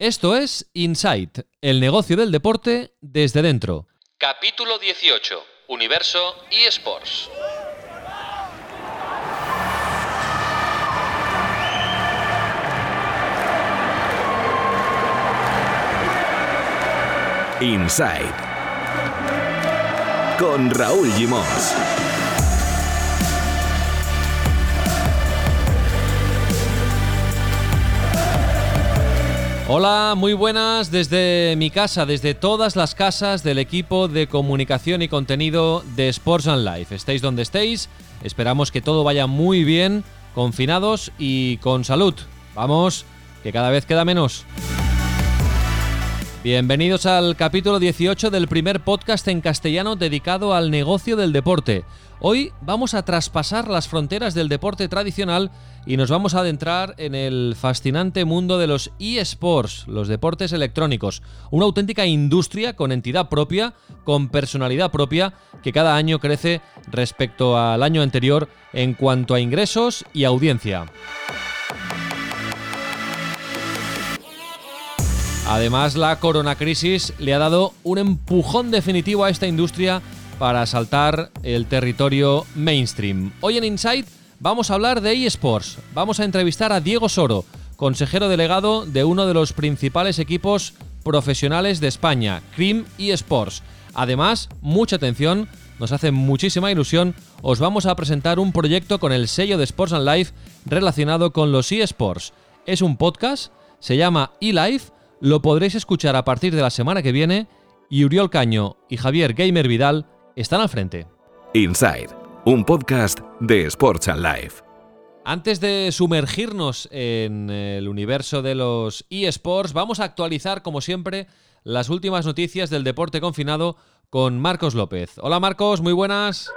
Esto es Insight, el negocio del deporte desde dentro. Capítulo 18. Universo eSports. Inside con Raúl Gimos. Hola, muy buenas desde mi casa, desde todas las casas del equipo de comunicación y contenido de Sports and Life. Estéis donde estéis, esperamos que todo vaya muy bien, confinados y con salud. Vamos, que cada vez queda menos. Bienvenidos al capítulo 18 del primer podcast en castellano dedicado al negocio del deporte. Hoy vamos a traspasar las fronteras del deporte tradicional y nos vamos a adentrar en el fascinante mundo de los eSports, los deportes electrónicos, una auténtica industria con entidad propia, con personalidad propia, que cada año crece respecto al año anterior en cuanto a ingresos y audiencia. Además, la corona crisis le ha dado un empujón definitivo a esta industria para saltar el territorio mainstream. Hoy en Insight vamos a hablar de eSports. Vamos a entrevistar a Diego Soro, consejero delegado de uno de los principales equipos profesionales de España, Cream eSports. Además, mucha atención, nos hace muchísima ilusión, os vamos a presentar un proyecto con el sello de Sports and Life relacionado con los eSports. Es un podcast, se llama eLife, lo podréis escuchar a partir de la semana que viene y Uriol Caño y Javier Gamer Vidal están al frente. Inside, un podcast de Sports and Life. Antes de sumergirnos en el universo de los eSports, vamos a actualizar, como siempre, las últimas noticias del deporte confinado con Marcos López. Hola Marcos, muy buenas.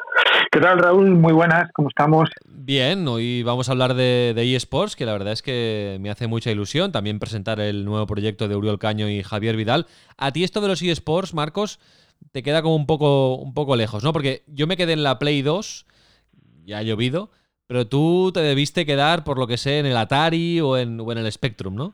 ¿Qué tal Raúl? Muy buenas, ¿cómo estamos? Bien, hoy vamos a hablar de, eSports, que la verdad es que me hace mucha ilusión también presentar el nuevo proyecto de Uriol Caño y Javier Vidal. A ti esto de los eSports, Marcos, te queda como un poco, un poco lejos, ¿no? Porque yo me quedé en la Play 2, ya ha llovido, pero tú te debiste quedar, por lo que sé, en el Atari o en, en el Spectrum, ¿no?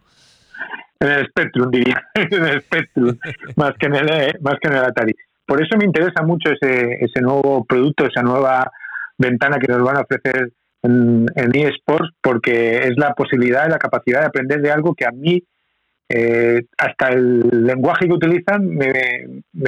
En el Spectrum, diría, en el Spectrum, más que en el, eh, más que en el Atari. Por eso me interesa mucho ese, ese nuevo producto, esa nueva ventana que nos van a ofrecer en, en eSports, porque es la posibilidad y la capacidad de aprender de algo que a mí eh, hasta el lenguaje que utilizan me,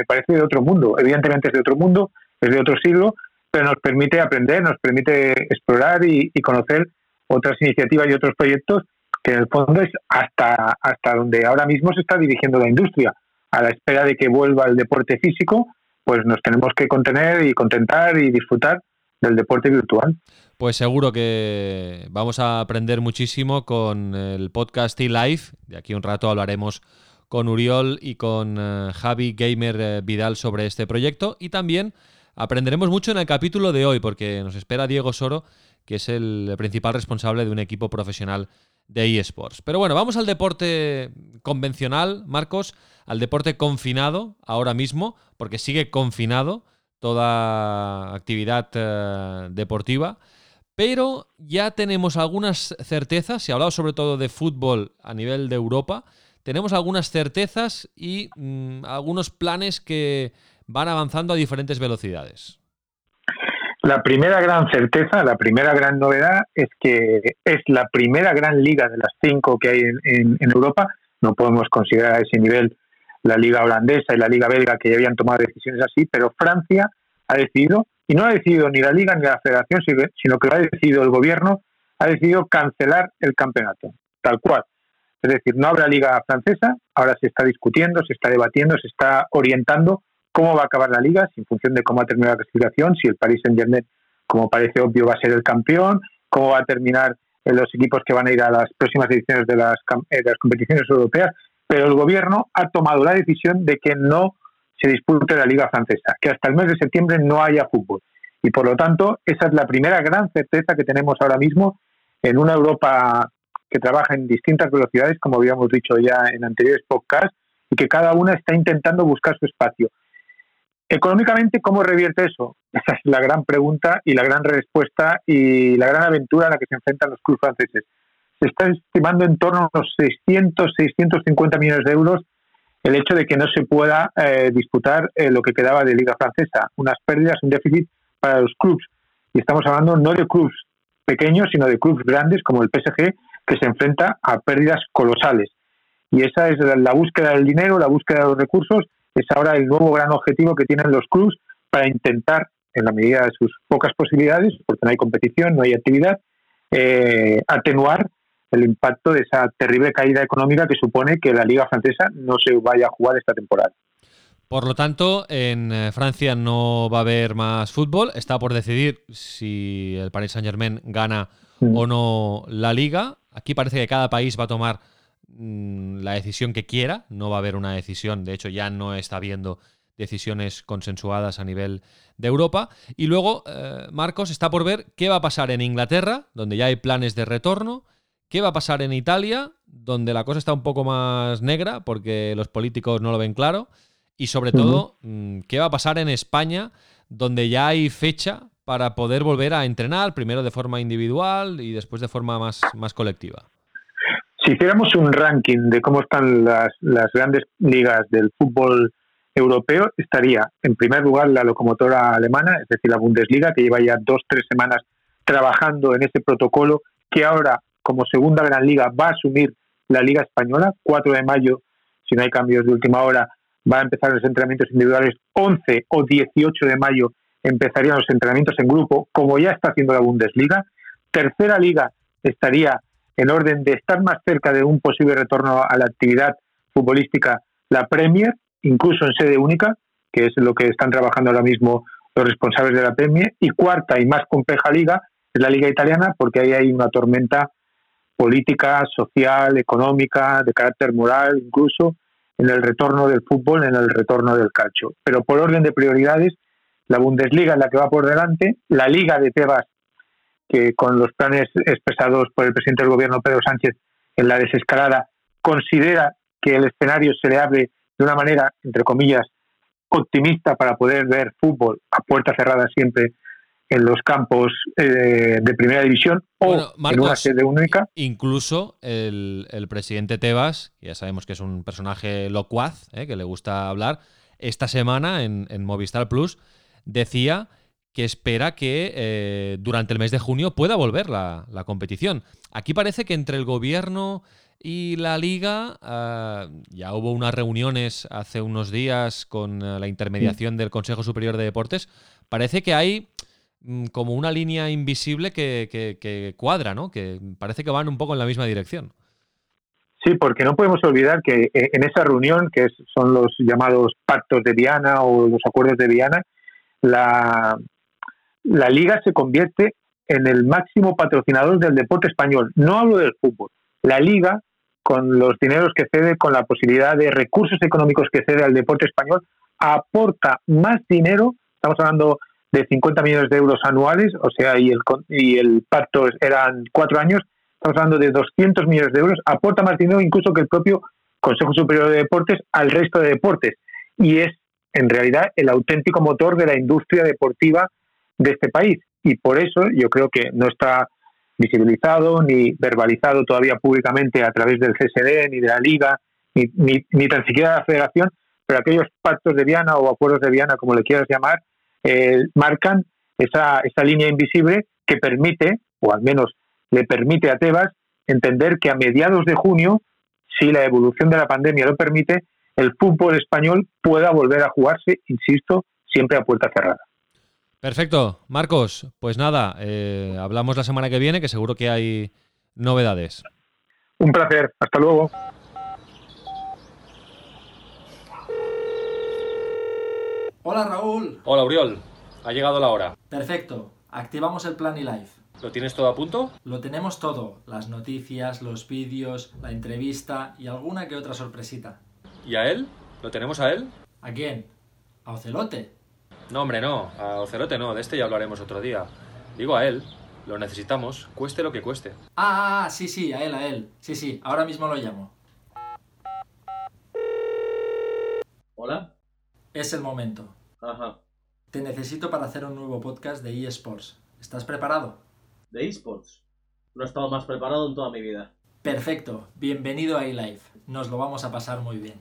parece de otro mundo. Evidentemente es de otro mundo, es de otro siglo, pero nos permite aprender, nos permite explorar y, conocer otras iniciativas y otros proyectos que en el fondo es hasta, hasta donde ahora mismo se está dirigiendo la industria. A la espera de que vuelva el deporte físico, pues nos tenemos que contener y contentar y disfrutar del deporte virtual. Pues seguro que vamos a aprender muchísimo con el podcast e-live. De aquí un rato hablaremos con Uriol y con eh, Javi Gamer eh, Vidal sobre este proyecto. Y también aprenderemos mucho en el capítulo de hoy, porque nos espera Diego Soro, que es el principal responsable de un equipo profesional de eSports. Pero bueno, vamos al deporte convencional, Marcos, al deporte confinado ahora mismo, porque sigue confinado toda actividad eh, deportiva. Pero ya tenemos algunas certezas, ha hablado sobre todo de fútbol a nivel de Europa, tenemos algunas certezas y mm, algunos planes que van avanzando a diferentes velocidades. La primera gran certeza, la primera gran novedad es que es la primera gran liga de las cinco que hay en, en Europa. No podemos considerar a ese nivel la liga holandesa y la liga belga que ya habían tomado decisiones así, pero Francia ha decidido, y no ha decidido ni la liga ni la federación, sino que lo ha decidido el gobierno, ha decidido cancelar el campeonato, tal cual. Es decir, no habrá liga francesa, ahora se está discutiendo, se está debatiendo, se está orientando cómo va a acabar la liga, en función de cómo ha terminado la clasificación, si el Paris Saint-Germain, como parece obvio, va a ser el campeón, cómo va a terminar en los equipos que van a ir a las próximas ediciones de las, eh, de las competiciones europeas, pero el gobierno ha tomado la decisión de que no se dispute la Liga Francesa, que hasta el mes de septiembre no haya fútbol. Y por lo tanto, esa es la primera gran certeza que tenemos ahora mismo en una Europa que trabaja en distintas velocidades, como habíamos dicho ya en anteriores podcasts, y que cada una está intentando buscar su espacio. Económicamente, ¿cómo revierte eso? Esa es la gran pregunta y la gran respuesta y la gran aventura a la que se enfrentan los clubes franceses. Se está estimando en torno a unos 600, 650 millones de euros el hecho de que no se pueda eh, disputar eh, lo que quedaba de Liga Francesa, unas pérdidas, un déficit para los clubes. Y estamos hablando no de clubes pequeños, sino de clubes grandes como el PSG, que se enfrenta a pérdidas colosales. Y esa es la búsqueda del dinero, la búsqueda de los recursos, es ahora el nuevo gran objetivo que tienen los clubes para intentar, en la medida de sus pocas posibilidades, porque no hay competición, no hay actividad, eh, atenuar el impacto de esa terrible caída económica que supone que la Liga Francesa no se vaya a jugar esta temporada. Por lo tanto, en eh, Francia no va a haber más fútbol. Está por decidir si el Paris Saint-Germain gana mm. o no la liga. Aquí parece que cada país va a tomar mm, la decisión que quiera. No va a haber una decisión. De hecho, ya no está habiendo decisiones consensuadas a nivel de Europa. Y luego, eh, Marcos, está por ver qué va a pasar en Inglaterra, donde ya hay planes de retorno. ¿Qué va a pasar en Italia, donde la cosa está un poco más negra porque los políticos no lo ven claro? Y sobre todo, mm, ¿qué va a pasar en España, donde ya hay fecha para poder volver a entrenar, primero de forma individual y después de forma más, más colectiva? Si hiciéramos un ranking de cómo están las, las grandes ligas del fútbol europeo, estaría en primer lugar la locomotora alemana, es decir, la Bundesliga, que lleva ya dos, tres semanas trabajando en ese protocolo que ahora como segunda gran liga va a asumir la Liga Española. 4 de mayo, si no hay cambios de última hora, va a empezar los entrenamientos individuales. 11 o 18 de mayo empezarían los entrenamientos en grupo, como ya está haciendo la Bundesliga. Tercera liga estaría en orden de estar más cerca de un posible retorno a la actividad futbolística, la Premier, incluso en sede única, que es lo que están trabajando ahora mismo los responsables de la Premier. Y cuarta y más compleja liga es la liga italiana, porque ahí hay una tormenta política, social, económica, de carácter moral, incluso en el retorno del fútbol, en el retorno del calcio. Pero por orden de prioridades, la Bundesliga es la que va por delante, la Liga de Tebas, que con los planes expresados por el presidente del gobierno, Pedro Sánchez, en la desescalada, considera que el escenario se le abre de una manera, entre comillas, optimista para poder ver fútbol a puerta cerrada siempre en los campos eh, de primera división o en una sede única. Incluso el, presidente Tebas, que ya sabemos que es un personaje locuaz, eh, que le gusta hablar, esta semana en, Movistar Plus decía que espera que eh, durante el mes de junio pueda volver la, competición. Aquí parece que entre el gobierno y la liga ya hubo unas reuniones hace unos días con la intermediación del Consejo Superior de Deportes. Parece que hay como una línea invisible que, cuadra, ¿no? Que parece que van un poco en la misma dirección. Sí, porque no podemos olvidar que eh, en esa reunión, que son los llamados pactos de Viana o los acuerdos de Viana, la, la liga se convierte en el máximo patrocinador del deporte español. No hablo del fútbol. La liga, con los dineros que cede, con la posibilidad de recursos económicos que cede al deporte español, aporta más dinero, estamos hablando de 50 millones de euros anuales, o sea, y el, y el pacto eran cuatro años, estamos hablando de 200 millones de euros, aporta más dinero incluso que el propio Consejo Superior de Deportes al resto de deportes. Y es, en realidad, el auténtico motor de la industria deportiva de este país. Y por eso yo creo que no está visibilizado ni verbalizado todavía públicamente a través del CSD, ni de la Liga, ni, ni, ni tan siquiera de la Federación, pero aquellos pactos de Viana o acuerdos de Viana, como le quieras llamar, eh, marcan esa, esa línea invisible que permite, o al menos le permite a Tebas, entender que a mediados de junio, si la evolución de la pandemia lo permite, el fútbol español pueda volver a jugarse, insisto, siempre a puerta cerrada. Perfecto, Marcos, pues nada, eh, hablamos la semana que viene, que seguro que hay novedades. Un placer, hasta luego. Hola Raúl. Hola Uriol. Ha llegado la hora. Perfecto. Activamos el plan y live. ¿Lo tienes todo a punto? Lo tenemos todo. Las noticias, los vídeos, la entrevista y alguna que otra sorpresita. ¿Y a él? ¿Lo tenemos a él? ¿A quién? ¿A Ocelote? No, hombre, no. A Ocelote no. De este ya hablaremos otro día. Digo a él. Lo necesitamos, cueste lo que cueste. Ah, ah, ah sí, sí, a él, a él. Sí, sí, ahora mismo lo llamo. Hola. Es el momento. Ajá. Te necesito para hacer un nuevo podcast de eSports. ¿Estás preparado? ¿De eSports? No he estado más preparado en toda mi vida. Perfecto, bienvenido a iLife. Nos lo vamos a pasar muy bien.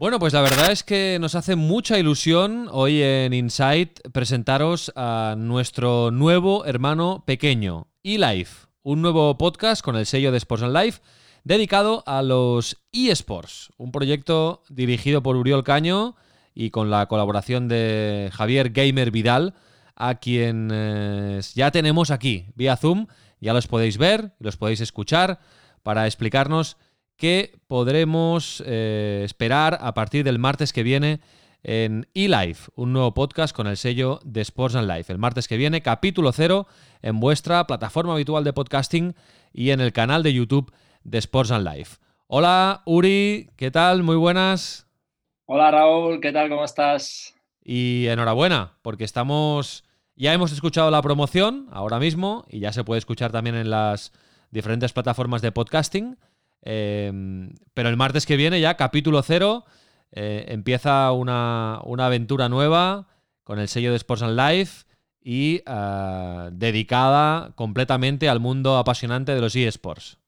Bueno, pues la verdad es que nos hace mucha ilusión hoy en Insight presentaros a nuestro nuevo hermano pequeño, eLife, un nuevo podcast con el sello de Sports and Life dedicado a los eSports, un proyecto dirigido por Uriol Caño y con la colaboración de Javier Gamer Vidal, a quien eh, ya tenemos aquí vía Zoom, ya los podéis ver, los podéis escuchar para explicarnos qué podremos eh, esperar a partir del martes que viene en eLife, un nuevo podcast con el sello de Sports and Life. El martes que viene, capítulo cero en vuestra plataforma habitual de podcasting y en el canal de YouTube de Sports and Life. Hola Uri, ¿qué tal? Muy buenas. Hola Raúl, ¿qué tal? ¿Cómo estás? Y enhorabuena, porque estamos. Ya hemos escuchado la promoción ahora mismo y ya se puede escuchar también en las diferentes plataformas de podcasting. Em, pero el martes que viene, ya capítulo cero, eh, empieza una, una, aventura nueva con el sello de Sports and Life y uh, dedicada completamente al mundo apasionante de los eSports.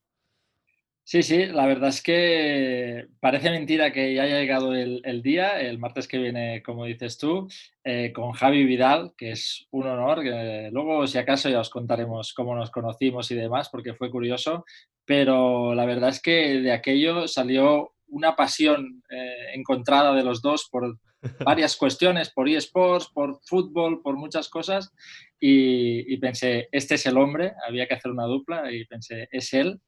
Sí, sí, la verdad es que parece mentira que ya haya llegado el, el día, el martes que viene, como dices tú, eh, con Javi Vidal, que es un honor. Que luego, si acaso, ya os contaremos cómo nos conocimos y demás, porque fue curioso, pero la verdad es que de aquello salió una pasión eh, encontrada de los dos por varias cuestiones, por eSports, por fútbol, por muchas cosas, y, y pensé, este es el hombre, había que hacer una dupla, y pensé, es él.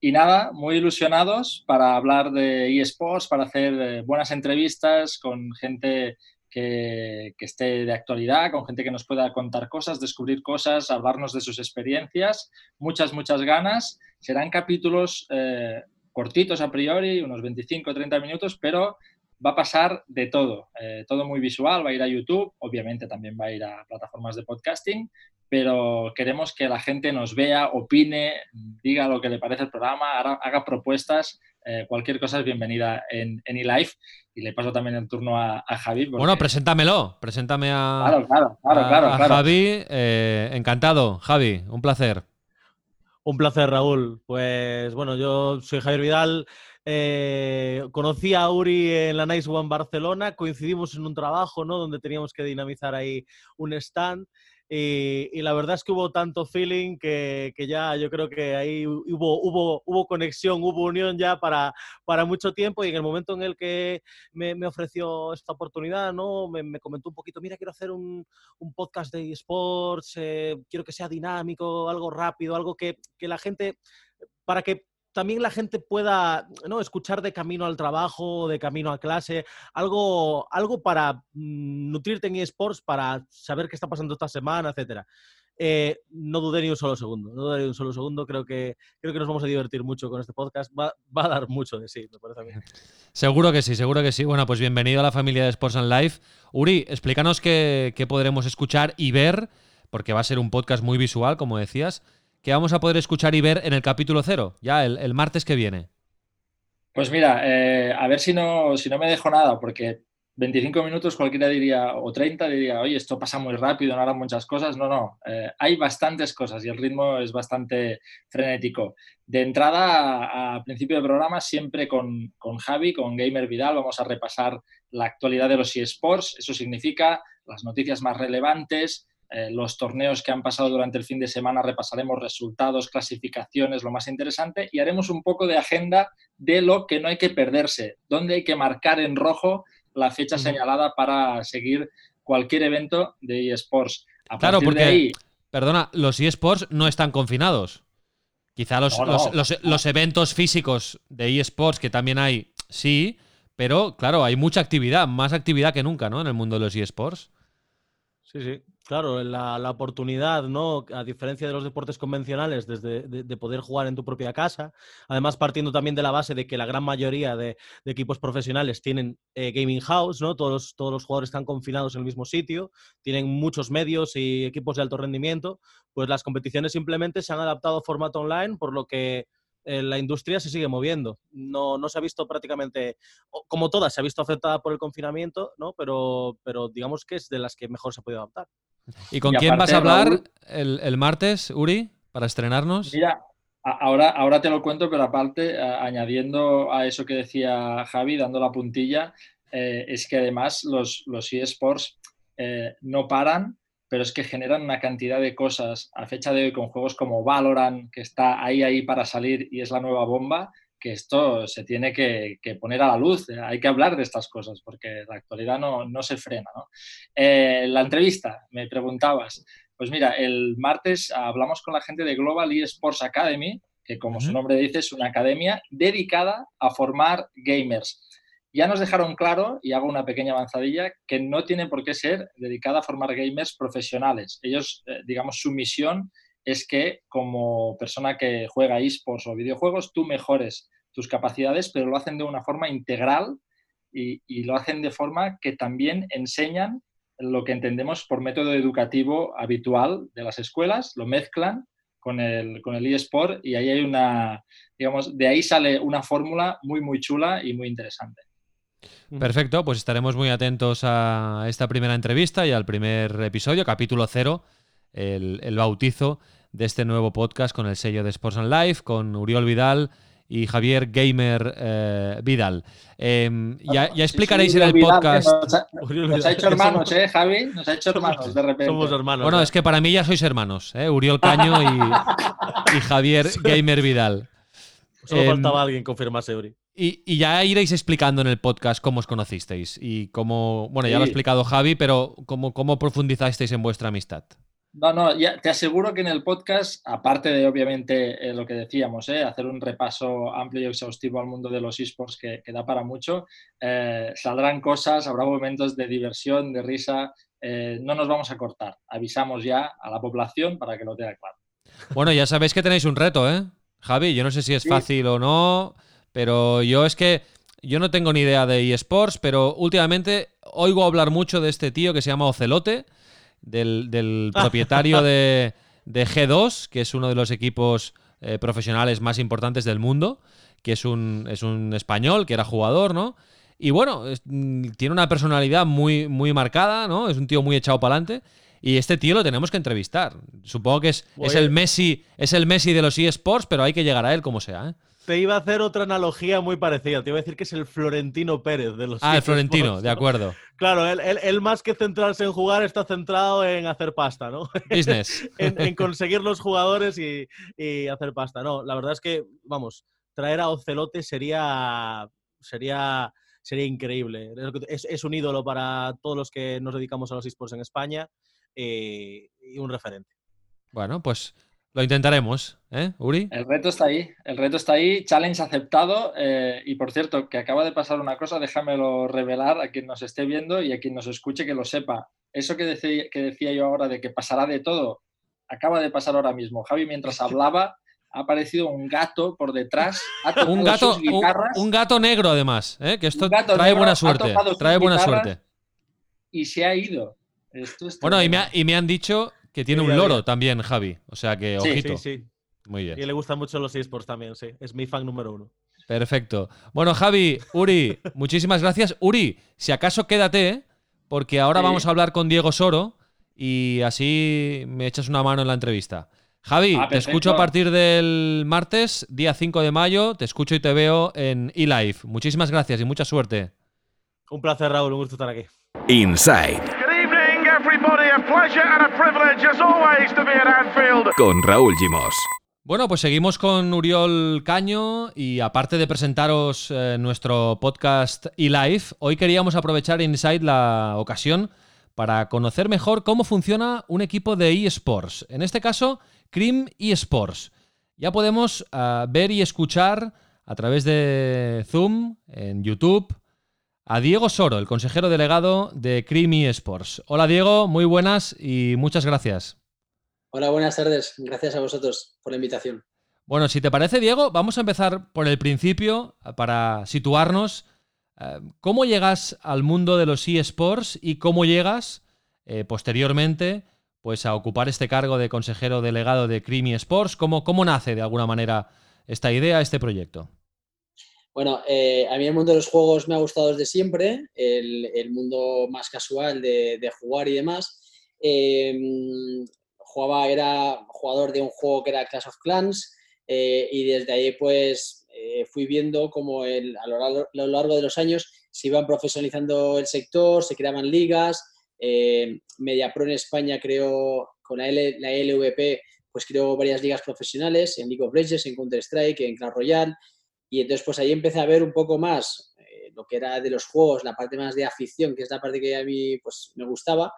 Y nada, muy ilusionados para hablar de eSports, para hacer eh, buenas entrevistas con gente que, esté de actualidad, con gente que nos pueda contar cosas, descubrir cosas, hablarnos de sus experiencias. Muchas, muchas ganas. Serán capítulos eh, cortitos a priori, unos 25 o 30 minutos, pero va a pasar de todo. Eh, todo muy visual, va a ir a YouTube, obviamente también va a ir a plataformas de podcasting, pero queremos que la gente nos vea, opine, diga lo que le parece el programa, haga propuestas. Eh, cualquier cosa es bienvenida en, en eLife. Y le paso también el turno a, a Javi. Porque... Bueno, preséntamelo. Preséntame a, claro, claro, claro, a, claro, a claro. Javi. Eh, encantado, Javi. Un placer. Un placer, Raúl. Pues bueno, yo soy Javier Vidal. Eh, conocí a Uri en la Nice One Barcelona, coincidimos en un trabajo, ¿no? Donde teníamos que dinamizar ahí un stand. Y, la verdad es que hubo tanto feeling que, que, ya yo creo que ahí hubo, hubo, hubo conexión, hubo unión ya para, para mucho tiempo y en el momento en el que me, me ofreció esta oportunidad, ¿no? Me, me, comentó un poquito, mira, quiero hacer un, un podcast de esports, eh, quiero que sea dinámico, algo rápido, algo que, que la gente, para que también la gente pueda ¿no? escuchar de camino al trabajo, de camino a clase, algo, algo para mm, nutrirte en eSports, para saber qué está pasando esta semana, etcétera. Eh, no dudé ni un solo segundo, no dudé ni un solo segundo. Creo que, creo que nos vamos a divertir mucho con este podcast. Va, va a dar mucho de sí, me parece a mí. Seguro que sí, seguro que sí. Bueno, pues bienvenido a la familia de Sports and Life. Uri, explícanos qué, qué podremos escuchar y ver, porque va a ser un podcast muy visual, como decías que vamos a poder escuchar y ver en el capítulo cero, ya el, el martes que viene? Pues mira, eh, a ver si no, si no me dejo nada, porque 25 minutos cualquiera diría, o 30 diría, oye, esto pasa muy rápido, no harán muchas cosas. No, no, eh, hay bastantes cosas y el ritmo es bastante frenético. De entrada, a, principio de programa, siempre con, con Javi, con Gamer Vidal, vamos a repasar la actualidad de los eSports. Eso significa las noticias más relevantes, eh, los torneos que han pasado durante el fin de semana, repasaremos resultados, clasificaciones, lo más interesante y haremos un poco de agenda de lo que no hay que perderse, dónde hay que marcar en rojo la fecha señalada para seguir cualquier evento de eSports. A claro, porque, ahí, perdona, los eSports no están confinados. Quizá los, no, no. Los, los, los, eventos físicos de eSports, que también hay, sí, pero claro, hay mucha actividad, más actividad que nunca, ¿no? En el mundo de los eSports. Sí, sí. Claro, la, oportunidad, ¿no? A diferencia de los deportes convencionales, desde de, de, poder jugar en tu propia casa, además partiendo también de la base de que la gran mayoría de, de equipos profesionales tienen eh, gaming house, ¿no? Todos los, todos los jugadores están confinados en el mismo sitio, tienen muchos medios y equipos de alto rendimiento, pues las competiciones simplemente se han adaptado a formato online, por lo que eh, la industria se sigue moviendo. No, no se ha visto prácticamente, como todas, se ha visto afectada por el confinamiento, ¿no? Pero, pero digamos que es de las que mejor se ha podido adaptar. ¿Y con quién vas a hablar el, martes, Uri, para estrenarnos? Mira, ahora, ahora te lo cuento, pero aparte, añadiendo a eso que decía Javi, dando la puntilla, eh, es que además los, los eSports eh, no paran pero es que generan una cantidad de cosas a fecha de hoy con juegos como Valorant, que está ahí, ahí para salir y es la nueva bomba, que esto se tiene que, poner a la luz. Hay que hablar de estas cosas porque la actualidad no, no se frena. ¿no? Eh, la entrevista, me preguntabas. Pues mira, el martes hablamos con la gente de Global eSports Academy, que como su nombre dice es una academia dedicada a formar gamers ya nos dejaron claro, y hago una pequeña avanzadilla, que no tiene por qué ser dedicada a formar gamers profesionales. Ellos, eh, digamos, su misión es que como persona que juega esports o videojuegos, tú mejores tus capacidades, pero lo hacen de una forma integral y, lo hacen de forma que también enseñan lo que entendemos por método educativo habitual de las escuelas, lo mezclan con el, con el eSport y ahí hay una, digamos, de ahí sale una fórmula muy, muy chula y muy interesante. Perfecto, pues estaremos muy atentos a esta primera entrevista y al primer episodio, capítulo cero, el, bautizo de este nuevo podcast con el sello de Sports and Life, con Uriol Vidal y Javier Gamer eh, Vidal. Em, ya, explicaréis en el podcast. Nos ha, hecho hermanos, ¿eh, Javi? Nos ha hecho hermanos de repente. Somos hermanos. Bueno, es que para mí ya sois hermanos, ¿eh? Uriol Caño y, Javier Gamer Vidal. Solo em, faltaba alguien confirmarse, Uri. Y, ya iréis explicando en el podcast cómo os conocisteis y cómo, bueno, ya lo ha explicado Javi, pero cómo, cómo profundizasteis en vuestra amistad. No, no, ya te aseguro que en el podcast, aparte de obviamente eh, lo que decíamos, eh, hacer un repaso amplio y exhaustivo al mundo de los esports que, que da para mucho, eh, saldrán cosas, habrá momentos de diversión, de risa, no nos vamos a cortar. Avisamos ya a la población para que lo tenga claro. Bueno, ya sabéis que tenéis un reto, ¿eh? Javi, yo no sé si es fácil o no. Pero yo es que yo no tengo ni idea de eSports, pero últimamente oigo hablar mucho de este tío que se llama Ocelote, del, propietario de, G2, que es uno de los equipos eh, profesionales más importantes del mundo, que es un, es un español, que era jugador, ¿no? Y bueno, mm, tiene una personalidad muy, muy marcada, ¿no? Es un tío muy echado para adelante. Y este tío lo tenemos que entrevistar. Supongo que es, es el Messi, es el Messi de los eSports, pero hay que llegar a él como sea, ¿eh? Te iba a hacer otra analogía muy parecida. Te iba a decir que es el Florentino Pérez de los. Ah, el Florentino, de acuerdo. Claro, él, más que centrarse en jugar está centrado en hacer pasta, ¿no? Business. en, conseguir los jugadores y, hacer pasta. No, la verdad es que, vamos, traer a Ocelote sería, sería, sería increíble. Es, un ídolo para todos los que nos dedicamos a los esports en España eh, y un referente. Bueno, pues lo intentaremos, ¿eh, Uri? El reto está ahí, el reto está ahí, challenge aceptado. Eh, y por cierto, que acaba de pasar una cosa, déjamelo revelar a quien nos esté viendo y a quien nos escuche que lo sepa. Eso que decía, que decía yo ahora de que pasará de todo, acaba de pasar ahora mismo. Javi, mientras hablaba, ha aparecido un gato por detrás. un, gato, un, gato negro, además, ¿eh? que esto trae buena suerte. Trae buena suerte. Y se ha ido. bueno, y me, y me han dicho que tiene un loro también, Javi. O sea que, ojito. Sí, sí. Muy bien. Y le gustan mucho los esports también, sí. Es mi fan número uno. Perfecto. Bueno, Javi, Uri, muchísimas gracias. Uri, si acaso quédate, porque ahora vamos a hablar con Diego Soro y así me echas una mano en la entrevista. Javi, ah, te escucho a partir del martes, día 5 de mayo. Te escucho y te veo en eLife. Muchísimas gracias y mucha suerte. Un placer, Raúl. Un gusto estar aquí. Inside. Con Raúl Gimos. Bueno, pues seguimos con Uriol Caño y aparte de presentaros eh, nuestro podcast eLive, hoy queríamos aprovechar Inside la ocasión para conocer mejor cómo funciona un equipo de eSports. En este caso, Cream eSports. Ya podemos eh, ver y escuchar a través de Zoom, en YouTube, a Diego Soro, el consejero delegado de Creamy Sports. Hola Diego, muy buenas y muchas gracias. Hola, buenas tardes. Gracias a vosotros por la invitación. Bueno, si te parece, Diego, vamos a empezar por el principio para situarnos. Eh, ¿Cómo llegas al mundo de los eSports y cómo llegas eh, posteriormente pues, a ocupar este cargo de consejero delegado de Creamy Sports? ¿Cómo, cómo nace de alguna manera esta idea, este proyecto? Bueno, eh, a mí el mundo de los juegos me ha gustado desde siempre, el, mundo más casual de, jugar y demás. Em, jugaba, era jugador de un juego que era Clash of Clans eh, y desde ahí pues eh, fui viendo como el, a, lo largo, de los años se iban profesionalizando el sector, se creaban ligas, MediaPro en España creó con la, la LVP pues creó varias ligas profesionales en League of Legends, en Counter-Strike, en Clash Royale y entonces, pues ahí empecé a ver un poco más eh, lo que era de los juegos, la parte más de afición, que es la parte que a mí pues, me gustaba,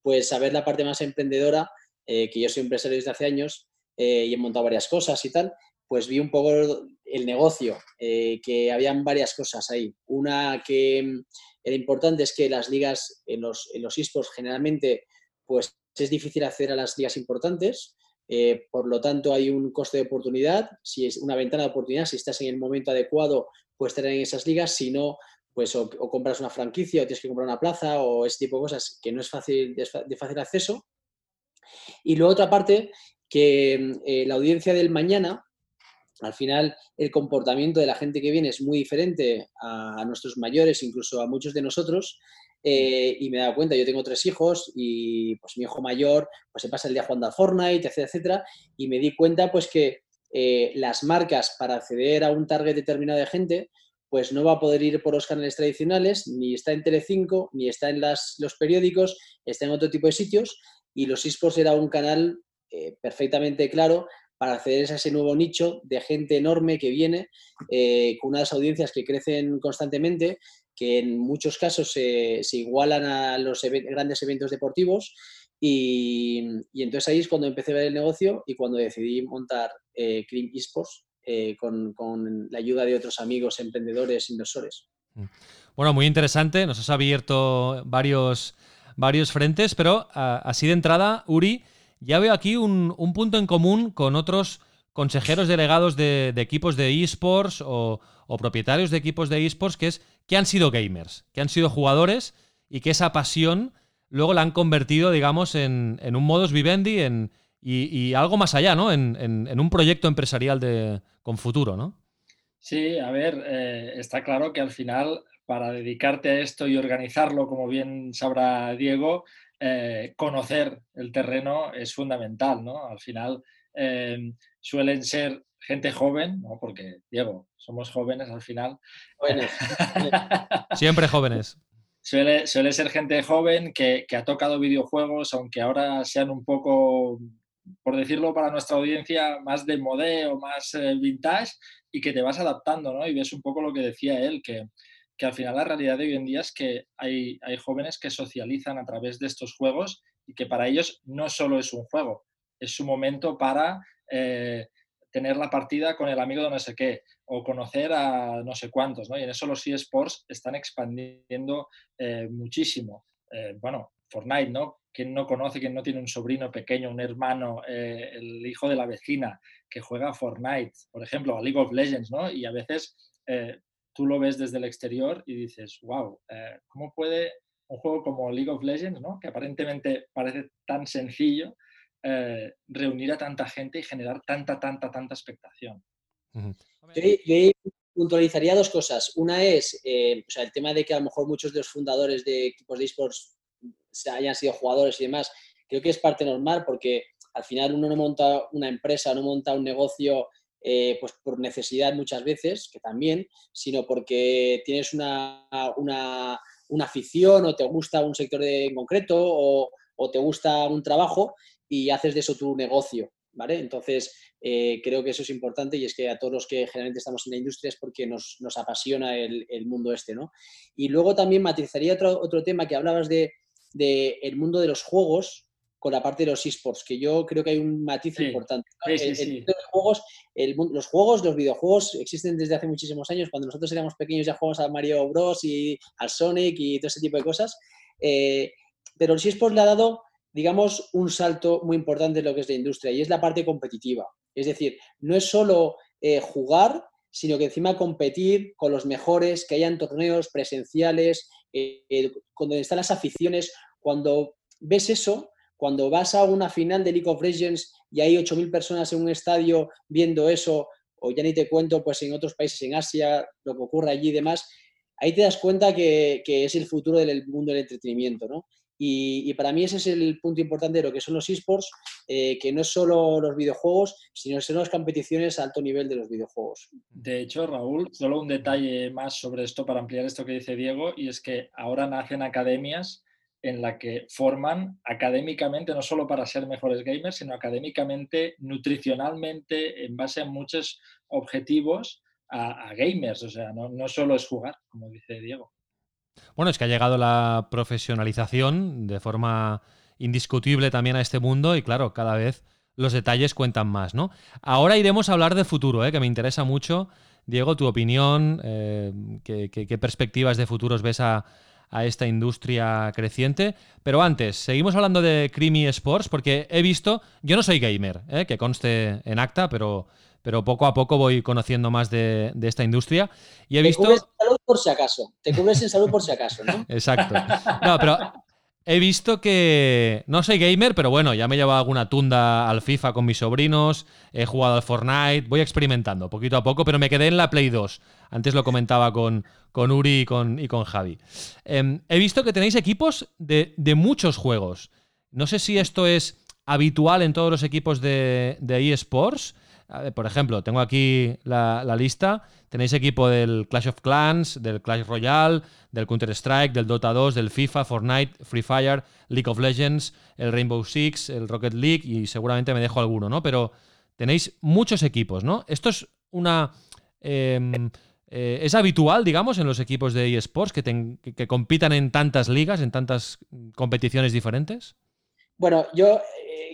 pues a ver la parte más emprendedora, eh, que yo soy empresario desde hace años eh, y he montado varias cosas y tal, pues vi un poco el negocio, que habían varias cosas ahí. Una que mm, era importante es que las ligas en los, en los esports generalmente pues es difícil acceder a las ligas importantes, eh, por lo tanto, hay un coste de oportunidad. Si es una ventana de oportunidad, si estás en el momento adecuado, puedes estar en esas ligas. Si no, pues o, compras una franquicia o tienes que comprar una plaza o ese tipo de cosas que no es fácil de, fácil acceso. Y luego otra parte, que eh, la audiencia del mañana, al final el comportamiento de la gente que viene es muy diferente a nuestros mayores, incluso a muchos de nosotros. Eh, y me he dado cuenta, yo tengo tres hijos y pues mi hijo mayor pues se pasa el día jugando a Fortnite, etcétera, etcétera, y me di cuenta pues que eh, las marcas para acceder a un target determinado de gente pues no va a poder ir por los canales tradicionales, ni está en Telecinco, ni está en los periódicos, está en otro tipo de sitios y los esports era un canal eh, perfectamente claro para acceder a ese nuevo nicho de gente enorme que viene, con unas audiencias que crecen constantemente que en muchos casos se, igualan a los grandes eventos deportivos y, entonces ahí es cuando empecé a ver el negocio y cuando decidí montar eh, Cream Esports eh, con, la ayuda de otros amigos, emprendedores, inversores. Mm. Bueno, muy interesante, nos has abierto varios, varios frentes, pero así de entrada, Uri, ya veo aquí un, punto en común con otros consejeros delegados de, equipos de esports o, o propietarios de equipos de esports, que es que han sido gamers, que han sido jugadores y que esa pasión luego la han convertido, digamos, en, un modus vivendi en, y, algo más allá, ¿no? En, un proyecto empresarial de, con futuro, ¿no? Sí, a ver, eh, está claro que al final, para dedicarte a esto y organizarlo, como bien sabrá Diego, eh, conocer el terreno es fundamental, ¿no? Al final eh, suelen ser gente joven, ¿no? porque Diego, somos jóvenes al final. Siempre jóvenes. Suele, suele, ser gente joven que, ha tocado videojuegos, aunque ahora sean un poco, por decirlo para nuestra audiencia, más de modeo, más eh, vintage, y que te vas adaptando, ¿no? Y ves un poco lo que decía él, que, que al final la realidad de hoy en día es que hay, hay jóvenes que socializan a través de estos juegos y que para ellos no solo es un juego, es su momento para eh, tener la partida con el amigo de no sé qué o conocer a no sé cuántos, ¿no? Y en eso los eSports están expandiendo eh, muchísimo. Eh, bueno, Fortnite, ¿no? ¿Quién no conoce, quién no tiene un sobrino pequeño, un hermano, eh, el hijo de la vecina que juega Fortnite, por ejemplo, a League of Legends, ¿no? Y a veces tú lo ves desde el exterior y dices, wow, ¿cómo puede un juego como League of Legends, ¿no? que aparentemente parece tan sencillo, eh, reunir a tanta gente y generar tanta, tanta, tanta expectación. Yo, puntualizaría dos cosas. Una es eh, el tema de que a lo mejor muchos de los fundadores de equipos de esports hayan sido jugadores y demás. Creo que es parte normal porque al final uno no monta una empresa, no monta un negocio eh, pues por necesidad muchas veces, que también, sino porque tienes una, una, una afición o te gusta un sector en concreto o, o, te gusta un trabajo y haces de eso tu negocio, ¿vale? Entonces, eh, creo que eso es importante y es que a todos los que generalmente estamos en la industria es porque nos, nos apasiona el, el, mundo este, ¿no? Y luego también matizaría otro, otro tema que hablabas de, de, el mundo de los juegos con la parte de los esports, que yo creo que hay un matiz importante. el, los, juegos, los juegos, los videojuegos existen desde hace muchísimos años. Cuando nosotros éramos pequeños ya jugamos a Mario Bros. y al Sonic y todo ese tipo de cosas. Eh, pero los esports le ha dado digamos, un salto muy importante en lo que es la industria y es la parte competitiva. Es decir, no es solo eh, jugar, sino que encima competir con los mejores, que hayan torneos presenciales, eh, eh, donde están las aficiones. Cuando ves eso, cuando vas a una final de League of Legends y hay 8.000 personas en un estadio viendo eso, o ya ni te cuento pues en otros países, en Asia, lo que ocurre allí y demás, ahí te das cuenta que, es el futuro del mundo del entretenimiento, ¿no? Y, para mí ese es el punto importante de lo que son los esports, eh, que no es solo los videojuegos, sino son las competiciones a alto nivel de los videojuegos. De hecho, Raúl, solo un detalle más sobre esto para ampliar esto que dice Diego, y es que ahora nacen academias en la que forman académicamente, no solo para ser mejores gamers, sino académicamente, nutricionalmente, en base a muchos objetivos a, gamers. O sea, no solo es jugar, como dice Diego. Bueno, es que ha llegado la profesionalización de forma indiscutible también a este mundo y claro, cada vez los detalles cuentan más, ¿no? Ahora iremos a hablar de futuro, ¿eh? que me interesa mucho. Diego, tu opinión, eh, qué, perspectivas de futuros ves a, esta industria creciente. Pero antes, seguimos hablando de Creamy Sports porque he visto, yo no soy gamer, ¿eh? que conste en acta, pero pero poco a poco voy conociendo más de, esta industria. Y he Te visto. Cubres en salud por si acaso. Te cubres en salud por si acaso, ¿no? Exacto. No, pero he visto que. No soy gamer, pero bueno, ya me he llevado alguna tunda al FIFA con mis sobrinos. He jugado al Fortnite. Voy experimentando poquito a poco, pero me quedé en la Play 2. Antes lo comentaba con, con Uri y con, y con Javi. Em, he visto que tenéis equipos de, muchos juegos. No sé si esto es habitual en todos los equipos de, de eSports por ejemplo, tengo aquí la, lista. Tenéis equipo del Clash of Clans, del Clash Royale, del Counter-Strike, del Dota 2, del FIFA, Fortnite, Free Fire, League of Legends, el Rainbow Six, el Rocket League y seguramente me dejo alguno, ¿no? Pero tenéis muchos equipos, ¿no? Esto es una... Em, eh, ¿Es habitual, digamos, en los equipos de eSports que, que compitan en tantas ligas, en tantas competiciones diferentes? Bueno, yo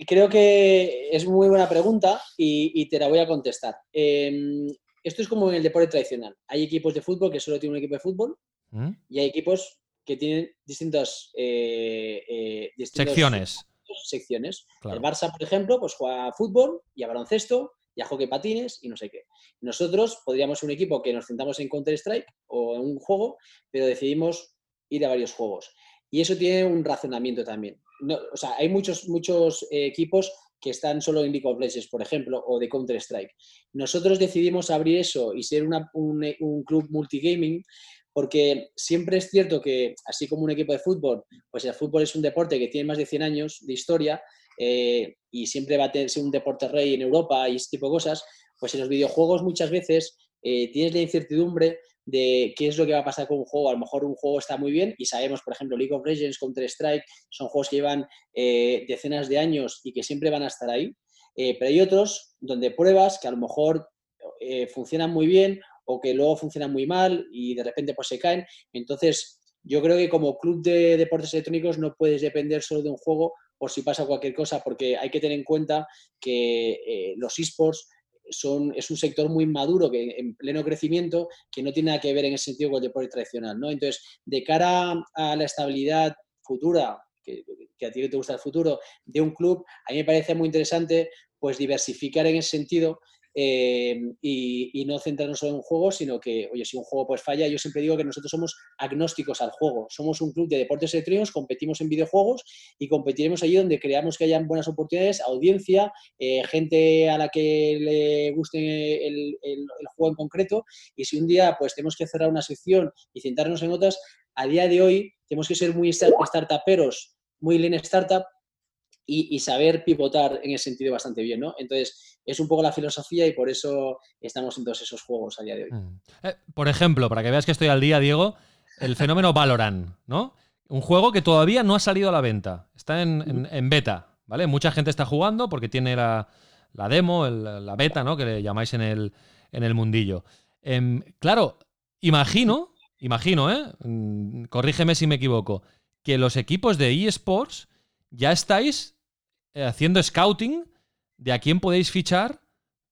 creo que es muy buena pregunta y, te la voy a contestar. Em, esto es como en el deporte tradicional. Hay equipos de fútbol que solo tienen un equipo de fútbol ¿Mm? y hay equipos que tienen distintas, eh, eh, secciones. secciones. El Barça, por ejemplo, pues juega a fútbol y a baloncesto y a hockey patines y no sé qué. Nosotros podríamos ser un equipo que nos centramos en Counter-Strike o en un juego, pero decidimos ir a varios juegos. Y eso tiene un razonamiento también o sea, hay muchos, muchos eh, equipos que están solo en League of Legends, por ejemplo, o de Counter-Strike. Nosotros decidimos abrir eso y ser un, club multigaming porque siempre es cierto que, así como un equipo de fútbol, pues el fútbol es un deporte que tiene más de 100 años de historia eh, y siempre va a ser un deporte rey en Europa y ese tipo de cosas, pues en los videojuegos muchas veces eh, tienes la incertidumbre de qué es lo que va a pasar con un juego. A lo mejor un juego está muy bien y sabemos, por ejemplo, League of Legends, Counter-Strike, son juegos que llevan eh, decenas de años y que siempre van a estar ahí. Eh, pero hay otros donde pruebas que a lo mejor eh, funcionan muy bien o que luego funcionan muy mal y de repente pues se caen. Entonces, yo creo que como club de deportes electrónicos no puedes depender solo de un juego por si pasa cualquier cosa, porque hay que tener en cuenta que los esports es un sector muy maduro, que en pleno crecimiento, que no tiene nada que ver en ese sentido con el deporte tradicional. ¿no? Entonces, de cara a la estabilidad futura, que, que a ti te gusta el futuro, de un club, a mí me parece muy interesante pues diversificar en ese sentido eh, y, no centrarnos solo en un juego, sino que, oye, si un juego pues falla, yo siempre digo que nosotros somos agnósticos al juego. Somos un club de deportes electrónicos, competimos en videojuegos y competiremos allí donde creamos que hayan buenas oportunidades, audiencia, eh, gente a la que le guste el, juego en concreto. Y si un día pues tenemos que cerrar una sección y centrarnos en otras, a día de hoy tenemos que ser muy startuperos, muy lean startup y, saber pivotar en ese sentido bastante bien, ¿no? Entonces, es un poco la filosofía y por eso estamos en todos esos juegos a día de hoy. Mm. Eh, por ejemplo, para que veas que estoy al día, Diego, el fenómeno Valorant, ¿no? Un juego que todavía no ha salido a la venta, está en, beta, ¿vale? Mucha gente está jugando porque tiene la, demo, la beta, ¿no? Que le llamáis en el, en el mundillo. Em, claro, imagino, imagino, ¿eh? Mm, corrígeme si me equivoco, que los equipos de eSports ya estáis haciendo scouting de a quién podéis fichar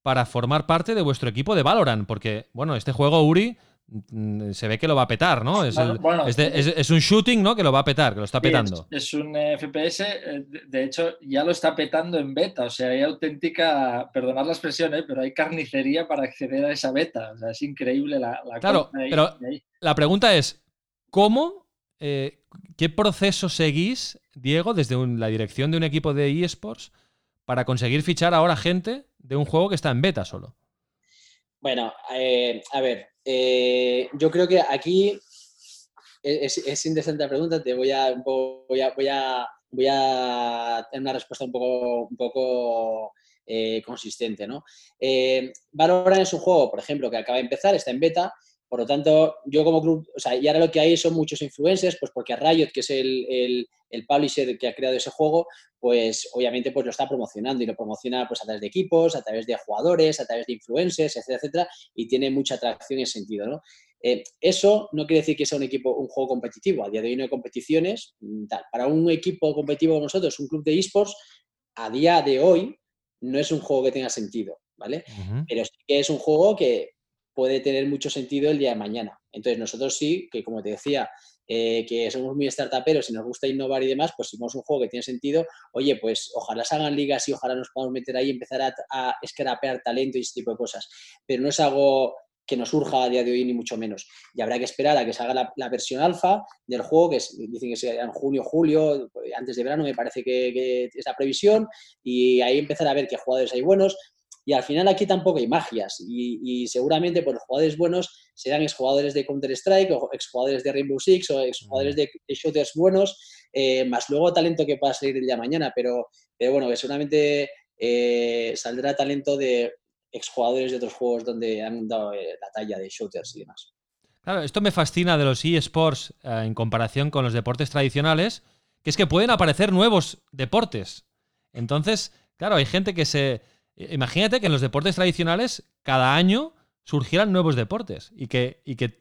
para formar parte de vuestro equipo de Valorant. Porque, bueno, este juego, Uri, mm, se ve que lo va a petar, ¿no? Es, un shooting, ¿no? Que lo va a petar, que lo está petando. Es, un FPS, eh, de hecho, ya lo está petando en beta. O sea, hay auténtica, perdonad la expresión, ¿eh? pero hay carnicería para acceder a esa beta. O sea, es increíble la, la Claro, pero la pregunta es, ¿cómo ¿Qué proceso seguís, Diego, desde la dirección de un equipo de eSports para conseguir fichar ahora gente de un juego que está en beta solo? Bueno, eh, a ver, eh, yo creo que aquí es, es, indecente la pregunta, te voy a, voy a, voy a, voy a tener una respuesta un poco, un poco eh, consistente, ¿no? Valorant es un juego, por ejemplo, que acaba de empezar, está en beta, por lo tanto, yo como club, o sea, y ahora lo que hay son muchos influencers, pues porque Riot, que es el, el, publisher que ha creado ese juego, pues obviamente pues lo está promocionando y lo promociona pues a través de equipos, a través de jugadores, a través de influencers, etcétera, etcétera, y tiene mucha atracción en ese sentido, ¿no? Eh, eso no quiere decir que sea un equipo, un juego competitivo. A día de hoy no hay competiciones. Mm, tal. Para un equipo competitivo como nosotros, un club de esports, a día de hoy no es un juego que tenga sentido, ¿vale? Pero sí que es un juego que puede tener mucho sentido el día de mañana. Entonces, nosotros sí, que como te decía, eh, que somos muy startuperos y nos gusta innovar y demás, pues si vemos un juego que tiene sentido, oye, pues ojalá se hagan ligas y ojalá nos podamos meter ahí y empezar a, a escrapear talento y ese tipo de cosas. Pero no es algo que nos surja a día de hoy, ni mucho menos. Y habrá que esperar a que salga la, versión alfa del juego, que dicen que sea en junio, julio, antes de verano me parece que, que, es la previsión, y ahí empezar a ver qué jugadores hay buenos. Y al final aquí tampoco hay magias. Y, seguramente por pues, los jugadores buenos serán exjugadores de Counter-Strike o exjugadores de Rainbow Six o exjugadores de, de shooters buenos, eh, más luego talento que pueda salir el día de mañana. Pero, pero bueno, que seguramente eh, saldrá talento de exjugadores de otros juegos donde han dado eh, la talla de shooters y demás. Claro, esto me fascina de los eSports en comparación con los deportes tradicionales, que es que pueden aparecer nuevos deportes. Entonces, claro, hay gente que se Imagínate que en los deportes tradicionales cada año surgieran nuevos deportes y que, y que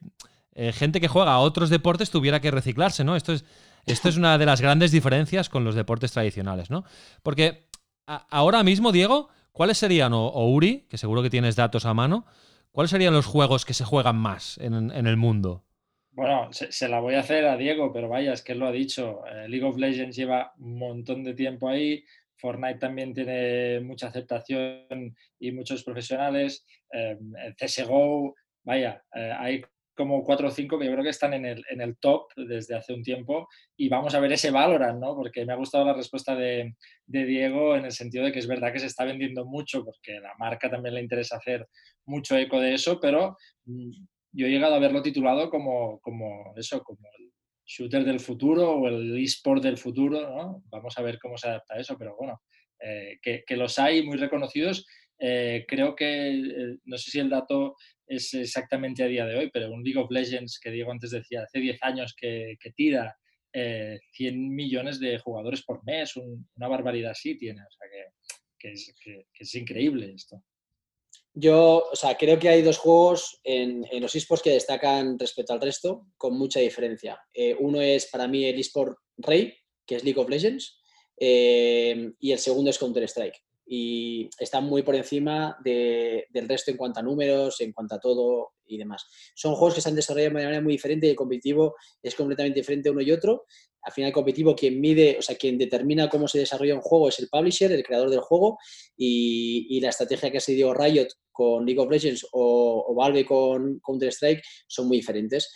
eh, gente que juega a otros deportes tuviera que reciclarse, ¿no? Esto es, esto es una de las grandes diferencias con los deportes tradicionales, ¿no? Porque ahora mismo, Diego, ¿cuáles serían, o, Uri, que seguro que tienes datos a mano, cuáles serían los juegos que se juegan más en, el mundo? Bueno, se, la voy a hacer a Diego, pero vaya, es que él lo ha dicho. Eh, League of Legends lleva un montón de tiempo ahí. Fortnite también tiene mucha aceptación y muchos profesionales. Eh, CSGO, vaya, eh, hay como cuatro o cinco que yo creo que están en el, top desde hace un tiempo y vamos a ver ese Valorant, ¿no? Porque me ha gustado la respuesta de, de, Diego en el sentido de que es verdad que se está vendiendo mucho porque la marca también le interesa hacer mucho eco de eso, pero mm, yo he llegado a verlo titulado como, como eso, como el shooter del futuro o el eSport del futuro, ¿no? Vamos a ver cómo se adapta a eso, pero bueno, eh, que, los hay muy reconocidos. Eh, creo que, eh, no sé si el dato es exactamente a día de hoy, pero un League of Legends que Diego antes decía, hace 10 años que, tira 100 millones de jugadores por mes, una barbaridad así tiene, o sea que, que es increíble esto. Yo, o sea, creo que hay dos juegos en, los esports que destacan respecto al resto con mucha diferencia. Eh, uno es para mí el esport Rey, que es League of Legends, eh, y el segundo es Counter-Strike. Y están muy por encima del resto en cuanto a números, en cuanto a todo y demás. Son juegos que se han desarrollado de manera muy diferente y el competitivo es completamente diferente uno y otro al final el competitivo quien mide, o sea, quien determina cómo se desarrolla un juego es el publisher, el creador del juego, y, la estrategia que ha seguido Riot con League of Legends o, Valve con Counter-Strike son muy diferentes.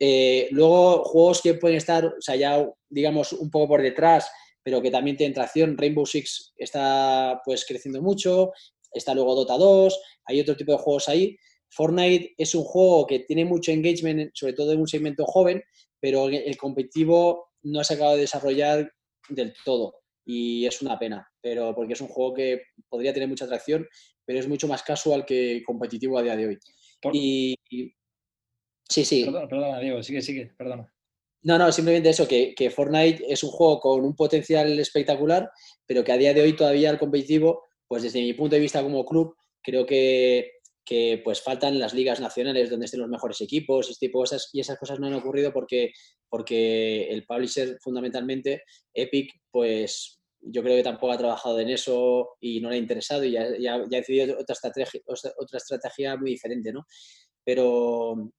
Eh, luego, juegos que pueden estar, o sea, ya digamos un poco por detrás, pero que también tienen tracción, Rainbow Six está pues creciendo mucho, está luego Dota 2, hay otro tipo de juegos ahí. Fortnite es un juego que tiene mucho engagement, sobre todo en un segmento joven, pero el competitivo no se acaba de desarrollar del todo y es una pena, pero porque es un juego que podría tener mucha atracción, pero es mucho más casual que competitivo a día de hoy. Y, sí, sí. Perdona, perdona, Diego, sigue, sigue, perdona. No, no, simplemente eso, que, que, Fortnite es un juego con un potencial espectacular, pero que a día de hoy todavía el competitivo, pues desde mi punto de vista como club, creo que que pues faltan las ligas nacionales donde estén los mejores equipos, este tipo cosas, y esas cosas no han ocurrido porque, porque el publisher fundamentalmente, Epic, pues yo creo que tampoco ha trabajado en eso y no le ha interesado y ya, ya, ha decidido otra estrategia, otra estrategia muy diferente, ¿no? Pero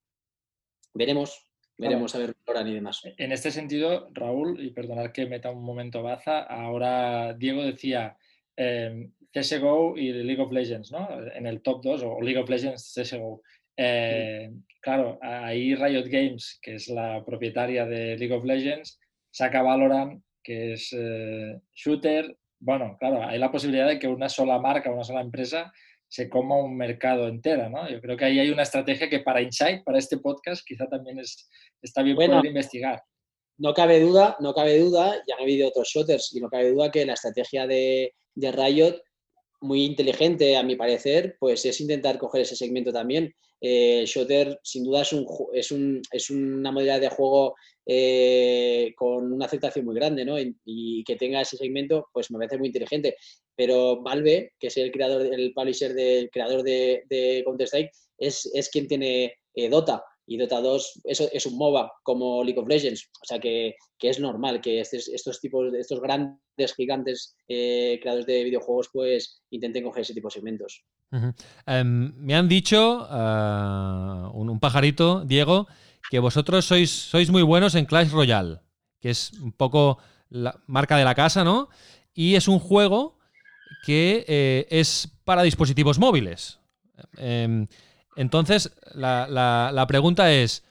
veremos, veremos a ver y demás. En este sentido, Raúl, y perdonad que meta un momento baza, ahora Diego decía, eh, CSGO y League of Legends, ¿no? En el top 2, o League of Legends, CSGO. Eh, claro, ahí Riot Games, que es la propietaria de League of Legends, saca Valorant, que es eh, shooter. Bueno, claro, hay la posibilidad de que una sola marca, una sola empresa se coma un mercado entero, ¿no? Yo creo que ahí hay una estrategia que para Insight, para este podcast, quizá también es, está bien poder investigar. No cabe duda, no cabe duda, ya han habido otros shooters y no cabe duda que la estrategia de, de Riot, muy inteligente a mi parecer, pues es intentar coger ese segmento también. Eh, Shooter sin duda es, un, es, un, es una modalidad de juego eh, con una aceptación muy grande, ¿no? Y, que tenga ese segmento, pues me parece muy inteligente. Pero Valve, que es el creador, el publisher del creador de, de Counter-Strike, es, es, quien tiene eh, Dota. Y Dota 2 es, es, un MOBA como League of Legends. O sea que, que es normal que estos, estos tipos, estos grandes, gigantes creadores de videojuegos, pues intenten coger ese tipo de segmentos. Em, me han dicho un, un, pajarito, Diego, que vosotros sois, sois muy buenos en Clash Royale, que es un poco la marca de la casa, ¿no? Y es un juego que eh, es para dispositivos móviles. Eh, entonces, la, la, pregunta es,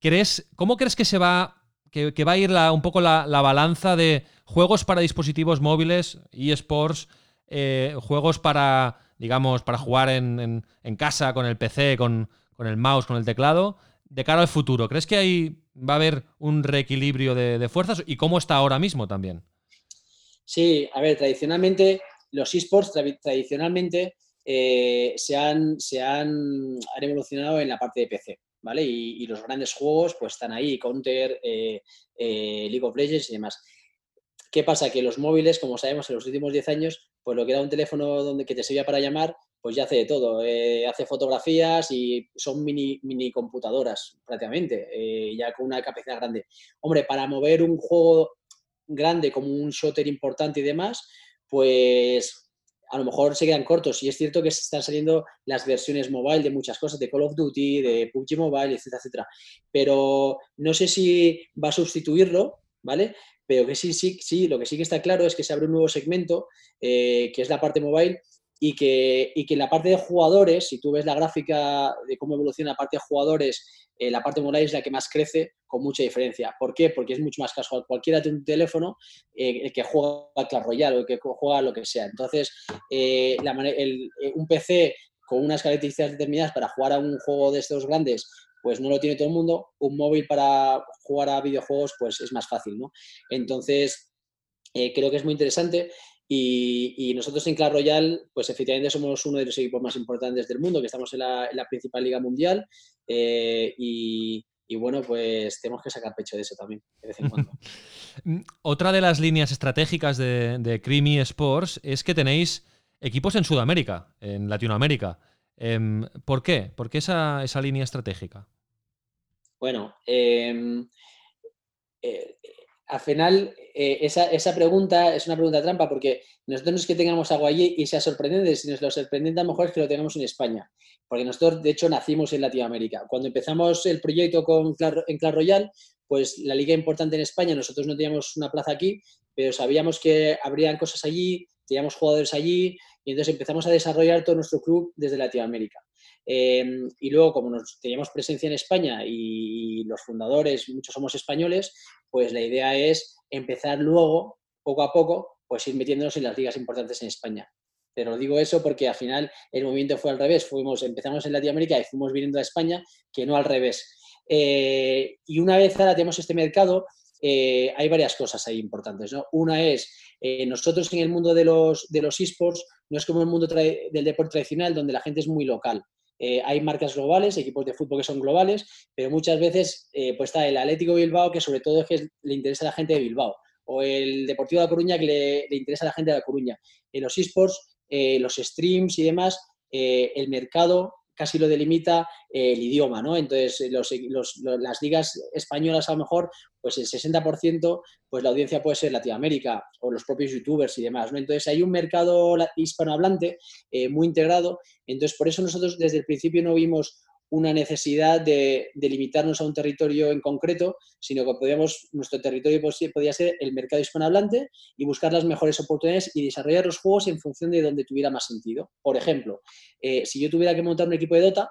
¿crees, ¿cómo crees que se va, que, que va a ir la, un poco la, balanza de juegos para dispositivos móviles, eSports, eh, juegos para digamos, para jugar en, casa, con el PC, con, el mouse, con el teclado, de cara al futuro? ¿Crees que ahí va a haber un reequilibrio de, fuerzas y cómo está ahora mismo también? Sí, a ver, tradicionalmente los esports tradicionalmente eh, se, han, se han, evolucionado en la parte de PC, ¿vale? Y, los grandes juegos pues están ahí, Counter, eh, eh, League of Legends y demás. ¿Qué pasa? Que los móviles, como sabemos, en los últimos 10 años, pues lo que era un teléfono donde, que te servía para llamar, pues ya hace de todo. Eh, hace fotografías y son mini, mini computadoras prácticamente, ya con una capacidad grande. Hombre, para mover un juego grande como un shooter importante y demás, pues a lo mejor se quedan cortos. Y es cierto que se están saliendo las versiones mobile de muchas cosas, de Call of Duty, de PUBG Mobile, etcétera, etcétera. Pero no sé si va a sustituirlo, ¿vale? pero que sí, sí, sí, lo que sí que está claro es que se abre un nuevo segmento, eh, que es la parte mobile, y que, y que la parte de jugadores, si tú ves la gráfica de cómo evoluciona la parte de jugadores, eh, la parte mobile es la que más crece con mucha diferencia. ¿Por qué? Porque es mucho más casual. Cualquiera tiene un teléfono eh, que juega Clash Royale o que juega lo que sea. Entonces, un PC con unas características determinadas para jugar a un juego de estos grandes pues no lo tiene todo el mundo. Un móvil para jugar a videojuegos, pues es más fácil, ¿no? Entonces, eh, creo que es muy interesante. Y, nosotros en Clash Royale, pues efectivamente somos uno de los equipos más importantes del mundo, que estamos en la, principal liga mundial. Eh, y, bueno, pues tenemos que sacar pecho de eso también, de vez en cuando. Otra de las líneas estratégicas de, de Creamy Sports es que tenéis equipos en Sudamérica, en Latinoamérica. Em, ¿Por qué? ¿Por qué esa, esa línea estratégica? Bueno, em, eh, al final eh, esa, esa, pregunta es una pregunta trampa porque nosotros no es que tengamos algo allí y sea sorprendente, sino lo sorprendente a lo mejor es que lo tengamos en España, porque nosotros de hecho nacimos en Latinoamérica. Cuando empezamos el proyecto con en Clash Royale, pues la liga importante en España, nosotros no teníamos una plaza aquí, pero sabíamos que habrían cosas allí, teníamos jugadores allí y entonces empezamos a desarrollar todo nuestro club desde Latinoamérica. Em, y luego, como nos, teníamos presencia en España y los fundadores, muchos somos españoles, pues la idea es empezar luego, poco a poco, pues ir metiéndonos en las ligas importantes en España. Pero digo eso porque al final el movimiento fue al revés. Fuimos, empezamos en Latinoamérica y fuimos viniendo a España, que no al revés. Eh, y una vez ahora tenemos este mercado, eh, hay varias cosas ahí importantes. ¿no? Una es, eh, nosotros en el mundo de los, de los esports, no es como el mundo del deporte tradicional, donde la gente es muy local. Eh, hay marcas globales, equipos de fútbol que son globales, pero muchas veces pues está el Atlético Bilbao, que sobre todo es que le interesa a la gente de Bilbao, o el Deportivo de La Coruña, que le, interesa a la gente de La Coruña. En los esports, los streams y demás, el mercado casi lo delimita eh, el idioma, ¿no? Entonces, las ligas españolas a lo mejor, pues el 60%, pues la audiencia puede ser Latinoamérica o los propios youtubers y demás, ¿no? Entonces, hay un mercado hispanohablante eh, muy integrado, entonces por eso nosotros desde el principio no vimos una necesidad de, limitarnos a un territorio en concreto, sino que podíamos, nuestro territorio podía ser el mercado hispanohablante y buscar las mejores oportunidades y desarrollar los juegos en función de donde tuviera más sentido. Por ejemplo, eh, si yo tuviera que montar un equipo de Dota,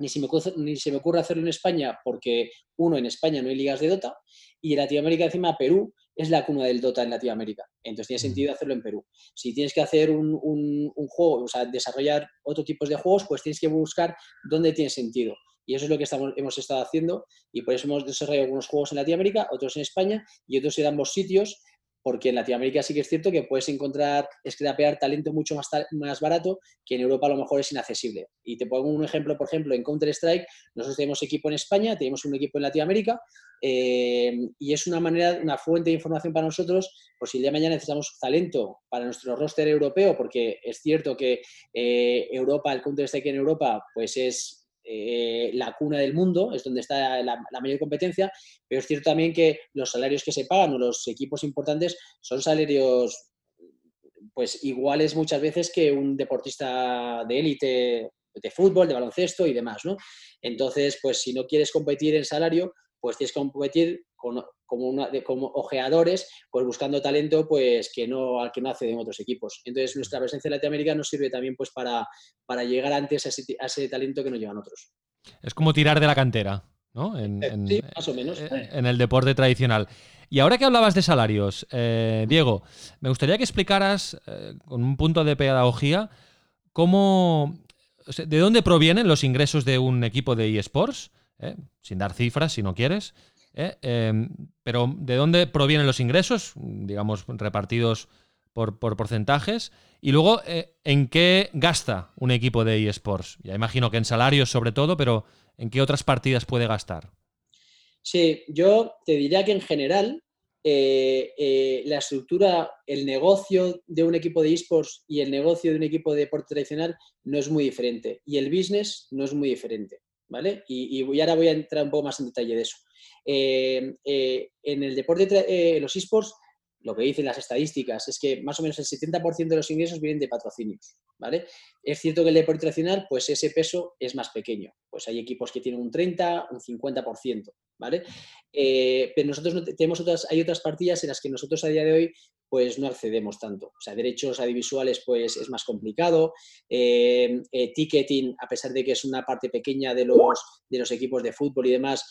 ni se, me ocurre, ni se me ocurre hacerlo en España porque, uno, en España no hay ligas de Dota y en Latinoamérica, encima, Perú es la cuna del Dota en Latinoamérica. Entonces tiene Mm. sentido hacerlo en Perú. Si tienes que hacer un, un- un juego, o sea, desarrollar otro tipo de juegos, pues tienes que buscar dónde tiene sentido. Y eso es lo que estamos, hemos estado haciendo y por eso hemos desarrollado algunos juegos en Latinoamérica, otros en España y otros en ambos sitios, porque en Latinoamérica sí que es cierto que puedes encontrar, scrapear talento mucho más, más barato que en Europa a lo mejor es inaccesible. Y te pongo un ejemplo, por ejemplo, en Counter-Strike, nosotros tenemos equipo en España, tenemos un equipo en Latinoamérica eh, y es una manera, una fuente de información para nosotros, por si el día de mañana necesitamos talento para nuestro roster europeo, porque es cierto que eh, Europa, el Counter-Strike en Europa, pues es eh, la cuna del mundo, es donde está la, mayor competencia, pero es cierto también que los salarios que se pagan o los equipos importantes son salarios pues iguales muchas veces que un deportista de élite de fútbol, de baloncesto y demás, ¿no? Entonces, pues si no quieres competir en salario, pues tienes que competir con, como, una, de- como ojeadores, pues buscando talento pues que no, al que no acceden otros equipos. Entonces, nuestra presencia en Latinoamérica nos sirve también pues para, para llegar antes a ese, ti- a ese talento que no llegan otros. Es como tirar de la cantera, ¿no? En, en- Sí, más o menos. eh, en el deporte tradicional. Y ahora que hablabas de salarios, eh, Diego, me gustaría que explicaras eh, con un punto de pedagogía cómo, o sea, de dónde provienen los ingresos de un equipo de eSports, ¿eh? sin dar cifras si no quieres, ¿eh? Em, pero de dónde provienen los ingresos, digamos, repartidos por, por porcentajes, y luego eh, en qué gasta un equipo de eSports. Ya imagino que en salarios sobre todo, pero ¿en qué otras partidas puede gastar? Sí, yo te diría que en general eh, eh, la estructura, el negocio de un equipo de esports y el negocio de un equipo de deporte tradicional no es muy diferente y el business no es muy diferente, ¿vale? Y, ahora voy a entrar un poco más en detalle de eso. Eh, eh, en el deporte, eh, los esports, lo que dicen las estadísticas es que más o menos el 70% de los ingresos vienen de patrocinios, ¿vale? Es cierto que el deporte tradicional, pues ese peso es más pequeño. Pues hay equipos que tienen un 30, un 50%, ¿vale? Eh, pero nosotros no te- tenemos otras, hay otras partidas en las que nosotros a día de hoy pues no accedemos tanto. O sea, derechos audiovisuales pues es más complicado. Ticketing, a pesar de que es una parte pequeña de los, de los equipos de fútbol y demás,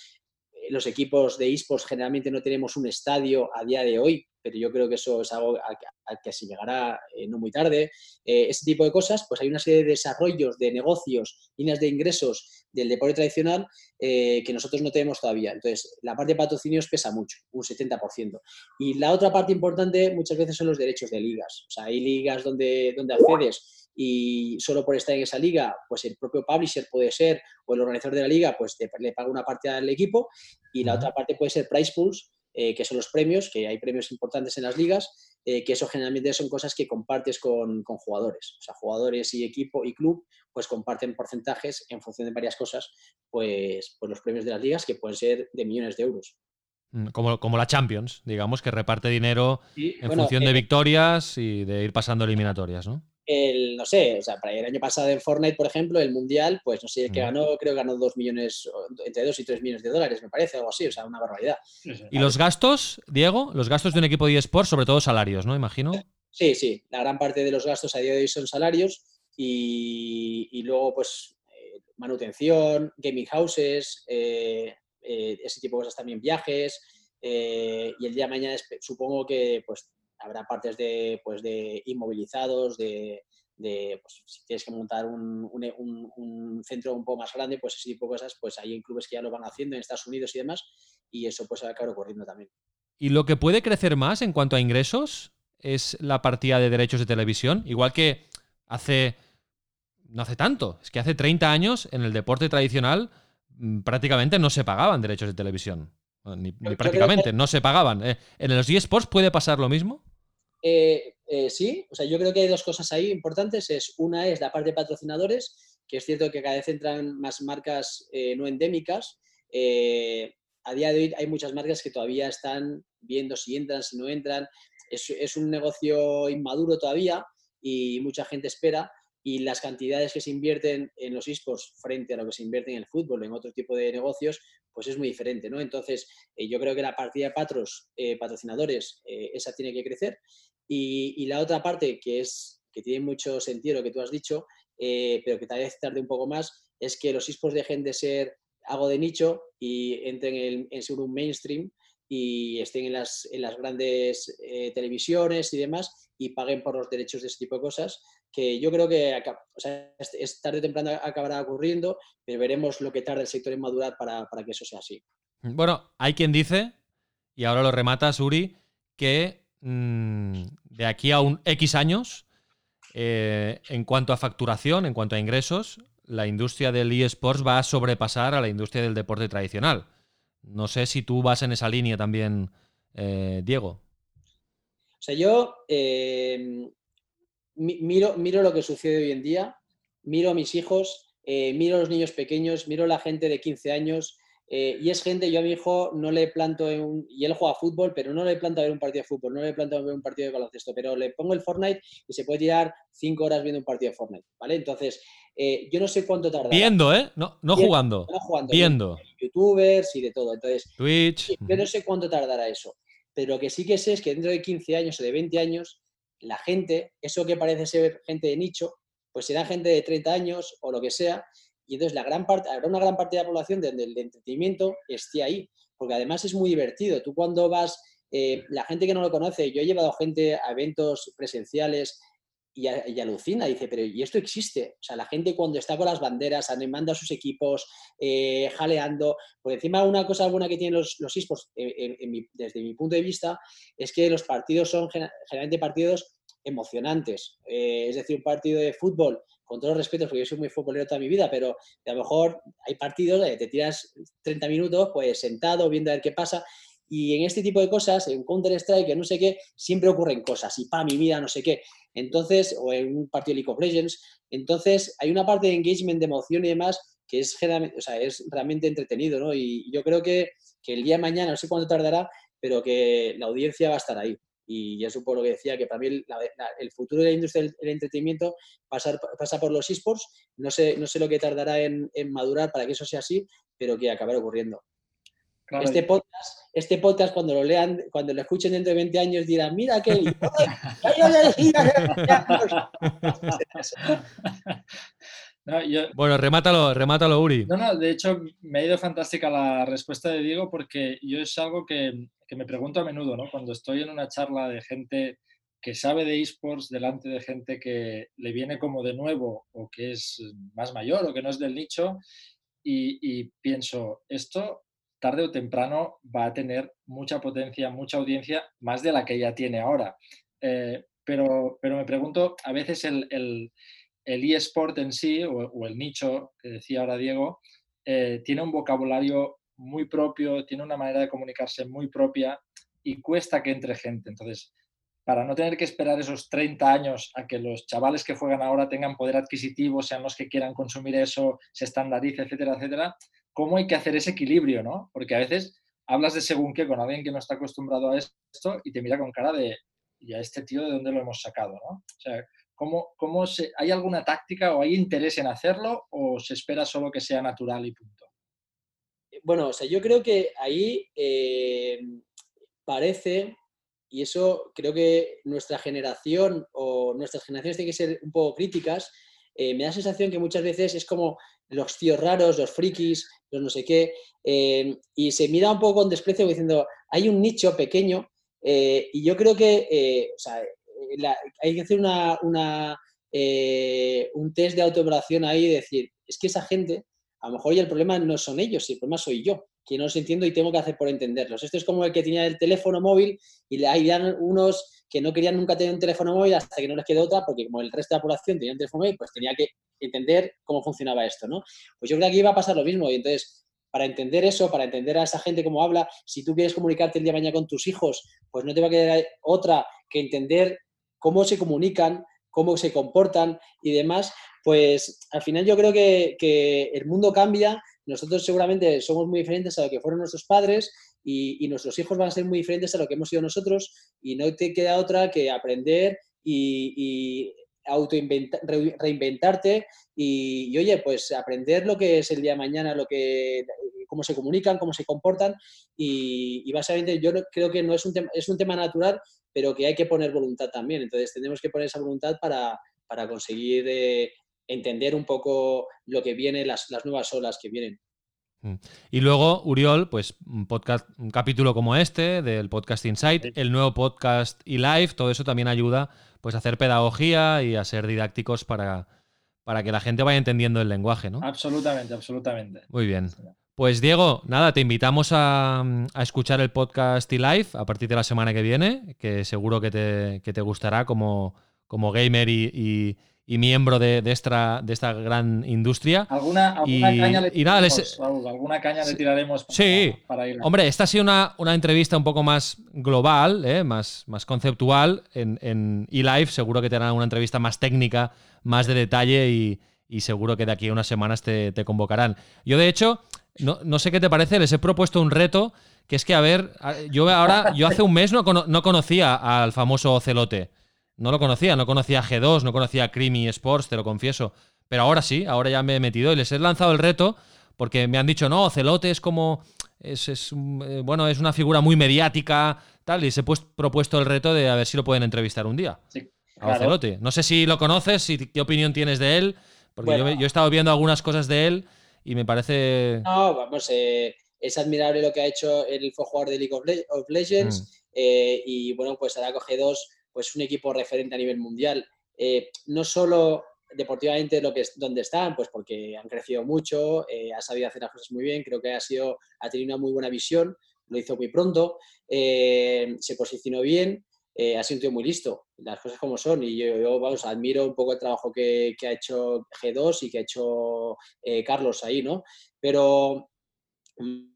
los equipos de esports generalmente no tenemos un estadio a día de hoy, pero yo creo que eso es algo al que, se llegará eh, no muy tarde. Eh, ese tipo de cosas, pues hay una serie de desarrollos, de negocios, líneas de ingresos del deporte tradicional eh, que nosotros no tenemos todavía. Entonces, la parte de patrocinios pesa mucho, un 70%. Y la otra parte importante muchas veces son los derechos de ligas. O sea, hay ligas donde, donde accedes y solo por estar en esa liga, pues el propio publisher puede ser, o el organizador de la liga, pues te- le paga una parte al equipo y la otra parte puede ser price pools, eh, que son los premios, que hay premios importantes en las ligas, eh, que eso generalmente son cosas que compartes con, con jugadores. O sea, jugadores y equipo y club, pues comparten porcentajes en función de varias cosas, pues, pues los premios de las ligas, que pueden ser de millones de euros. Mm, Como, como la Champions, digamos, que reparte dinero en bueno, función de eh, victorias y de ir pasando eliminatorias, ¿no? El, no sé, o sea, para el año pasado en Fortnite, por ejemplo, el Mundial, pues no sé, el que ganó, creo que ganó 2 millones, entre 2 y 3 millones de dólares, me parece, algo así, o sea, una barbaridad. ¿Y los gastos, Diego? Los gastos de un equipo de eSports, sobre todo salarios, ¿no? Imagino. Sí, sí, la gran parte de los gastos a día de hoy son salarios y, y luego, pues, eh, manutención, gaming houses, eh, eh, ese tipo de cosas también, viajes, eh, y el día de mañana supongo que, pues, habrá partes de, pues, de inmovilizados, de, de, pues, si tienes que montar un, un- un- un centro un poco más grande, pues ese tipo de cosas, pues hay en clubes que ya lo van haciendo en Estados Unidos y demás, y eso pues va a acabar ocurriendo también. ¿Y lo que puede crecer más en cuanto a ingresos es la partida de derechos de televisión? Igual que hace. No hace tanto, es que hace 30 años en el deporte tradicional mm, prácticamente no se pagaban derechos de televisión. Ni, ni creo que- prácticamente, no se pagaban. Eh, ¿En los eSports puede pasar lo mismo? Eh, eh, sí, o sea, yo creo que hay dos cosas ahí importantes. Es, una es la parte de patrocinadores, que es cierto que cada vez entran más marcas eh, no endémicas. Eh, a día de hoy hay muchas marcas que todavía están viendo si entran, si no entran. Es, es un negocio inmaduro todavía y mucha gente espera. Y las cantidades que se invierten en los esports frente a lo que se invierte en el fútbol, en otro tipo de negocios, pues es muy diferente, ¿no? Entonces, eh, yo creo que la partida de patros, eh, patrocinadores, eh, esa tiene que crecer. Y, y la otra parte que es que tiene mucho sentido lo que tú has dicho, eh, pero que tal vez tarde un poco más, es que los esports dejen de ser algo de nicho y entren en, en ser un mainstream y estén en las, en las grandes eh, televisiones y demás y paguen por los derechos de ese tipo de cosas, que yo creo que es, tarde o temprano acabará ocurriendo, pero veremos lo que tarda el sector en madurar para, que eso sea así. Bueno, hay quien dice, y ahora lo remata Suri, que mm, de aquí a un X años, eh, en cuanto a facturación, en cuanto a ingresos, la industria del eSports va a sobrepasar a la industria del deporte tradicional. No sé si tú vas en esa línea también, eh, Diego. O sea, yo eh, miro, miro lo que sucede hoy en día, miro a mis hijos, eh, miro a los niños pequeños, miro a la gente de 15 años, y es gente, yo a mi hijo no le planto, en un, y él juega fútbol, pero no le planto a ver un partido de fútbol, no le planto a ver un partido de baloncesto, pero le pongo el Fortnite y se puede tirar 5 horas viendo un partido de Fortnite, ¿vale? Entonces, yo no sé cuánto tarda. Viendo, ¿eh? No, no jugando. No jugando. Viendo. Youtubers y de todo. Entonces, Twitch. Yo no sé cuánto tardará eso. Pero lo que sí que sé es que dentro de 15 años o de 20 años, la gente, eso que parece ser gente de nicho, pues será gente de 30 años o lo que sea. Y entonces la gran parte, habrá una gran parte de la población del de, entretenimiento esté ahí. Porque además es muy divertido. Tú cuando vas, eh, la gente que no lo conoce, yo he llevado gente a eventos presenciales y, alucina, dice, pero ¿y esto existe? O sea, la gente cuando está con las banderas, animando a sus equipos, eh, jaleando, por encima una cosa buena que tienen los, los esports, eh, desde mi punto de vista, es que los partidos son generalmente partidos emocionantes. Eh, es decir, un partido de fútbol, con todos los respetos, porque yo soy muy futbolero toda mi vida, pero a lo mejor hay partidos, te tiras 30 minutos, pues sentado, viendo a ver qué pasa, y en este tipo de cosas, en Counter-Strike, no sé qué, siempre ocurren cosas. Y pa, mi vida, no sé qué. Entonces, o en un partido de League of Legends. Entonces, hay una parte de engagement, de emoción y demás que es, o sea, es realmente entretenido, ¿no? Y yo creo que, que, el día de mañana, no sé cuánto tardará, pero que la audiencia va a estar ahí. Y eso por lo que decía, que para mí el, futuro de la industria del, entretenimiento pasa, pasa por los esports. No sé, no sé lo que tardará en, en madurar para que eso sea así, pero que acabará ocurriendo este, podcast, este podcast, cuando lo lean, cuando lo escuchen dentro de 20 años, dirán, mira qué bueno, remátalo, remátalo, Uri. No, no, de hecho me ha ido fantástica la respuesta de Diego porque yo es algo que, que me pregunto a menudo, ¿no? Cuando estoy en una charla de gente que sabe de esports delante de gente que le viene como de nuevo o que es más mayor o que no es del nicho y, y pienso, esto tarde o temprano va a tener mucha potencia, mucha audiencia, más de la que ya tiene ahora. Eh, pero, pero me pregunto, a veces el, el, eSport en sí, o, el nicho que decía ahora Diego, eh, tiene un vocabulario muy propio, tiene una manera de comunicarse muy propia y cuesta que entre gente. Entonces, para no tener que esperar esos 30 años a que los chavales que juegan ahora tengan poder adquisitivo, sean los que quieran consumir eso, se estandarice, etcétera, etcétera, cómo hay que hacer ese equilibrio, ¿no? Porque a veces hablas de según qué con alguien que no está acostumbrado a esto y te mira con cara de, ¿y a este tío de dónde lo hemos sacado, ¿no? O sea, ¿cómo, cómo ¿hay alguna táctica o hay interés en hacerlo o se espera solo que sea natural y punto? Bueno, o sea, yo creo que ahí eh, parece, y eso creo que nuestra generación o nuestras generaciones tienen que ser un poco críticas, eh, me da la sensación que muchas veces es como los tíos raros, los frikis, los no sé qué, eh, y se mira un poco con desprecio diciendo, hay un nicho pequeño, eh, y yo creo que eh, hay que hacer una, un test de autoevaluación ahí y decir, es que esa gente, a lo mejor ya el problema no son ellos, el problema soy yo, que no los entiendo y tengo que hacer por entenderlos. Esto es como el que tenía el teléfono móvil y hay unos que no querían nunca tener un teléfono móvil hasta que no les quedó otra, porque como el resto de la población tenía un teléfono móvil, pues tenía que entender cómo funcionaba esto, ¿no? Pues yo creo que aquí va a pasar lo mismo y entonces para entender eso, para entender a esa gente cómo habla, si tú quieres comunicarte el día de mañana con tus hijos, pues no te va a quedar otra que entender cómo se comunican, cómo se comportan y demás, pues al final yo creo que, que el mundo cambia, nosotros seguramente somos muy diferentes a lo que fueron nuestros padres y, nuestros hijos van a ser muy diferentes a lo que hemos sido nosotros y no te queda otra que aprender y, auto reinventarte y, oye, pues aprender lo que es el día de mañana, lo que, cómo se comunican, cómo se comportan y, básicamente yo creo que no es un, tema, es un tema natural, pero que hay que poner voluntad también. Entonces tenemos que poner esa voluntad para, para conseguir eh, entender un poco lo que viene, las, las nuevas olas que vienen. Mm. Y luego, Uriol, pues un podcast, un capítulo como este del podcast Insight, el nuevo podcast y live, todo eso también ayuda pues a hacer pedagogía y a ser didácticos para, para que la gente vaya entendiendo el lenguaje, ¿no? Absolutamente, absolutamente. Muy bien. Pues Diego, nada, te invitamos a, a escuchar el podcast y live a partir de la semana que viene, que seguro que te, que te gustará como, como gamer y, y y miembro de, de, esta, de esta gran industria. ¿Alguna, alguna y, caña le tiraremos, nada, les... Raúl, ¿alguna caña le tiraremos para, sí. para ir? Hombre, esta ha sido una, una entrevista un poco más global, ¿eh? más, más conceptual. En, en eLive seguro que te harán una entrevista más técnica, más de detalle y, y seguro que de aquí a unas semanas te, te convocarán. Yo, de hecho, no, no, sé qué te parece, les he propuesto un reto que es que, a ver, yo ahora, yo hace un mes no, no conocía al famoso Ocelote. No lo conocía, no conocía G2, no conocía Creamy Sports, te lo confieso. Pero ahora sí, ahora ya me he metido y les he lanzado el reto porque me han dicho, no, Celote es como. Es, es, eh, bueno, es una figura muy mediática, tal, y les he pues, propuesto el reto de a ver si lo pueden entrevistar un día. Sí, a Ocelote. No sé si lo conoces, si, qué opinión tienes de él, porque bueno. yo, yo, he estado viendo algunas cosas de él y me parece. No, vamos, eh, es admirable lo que ha hecho el fue jugador de League of, Le of Legends, mm. eh, y bueno, pues ahora coge dos pues un equipo referente a nivel mundial. Eh, no solo deportivamente lo que es, donde están, pues porque han crecido mucho, eh, ha sabido hacer las cosas muy bien, creo que ha, sido, ha tenido una muy buena visión, lo hizo muy pronto, eh, se posicionó bien, ha sido muy listo, las cosas como son, y yo, vamos, admiro un poco el trabajo que, que, ha hecho G2 y que ha hecho Carlos ahí, ¿no? Pero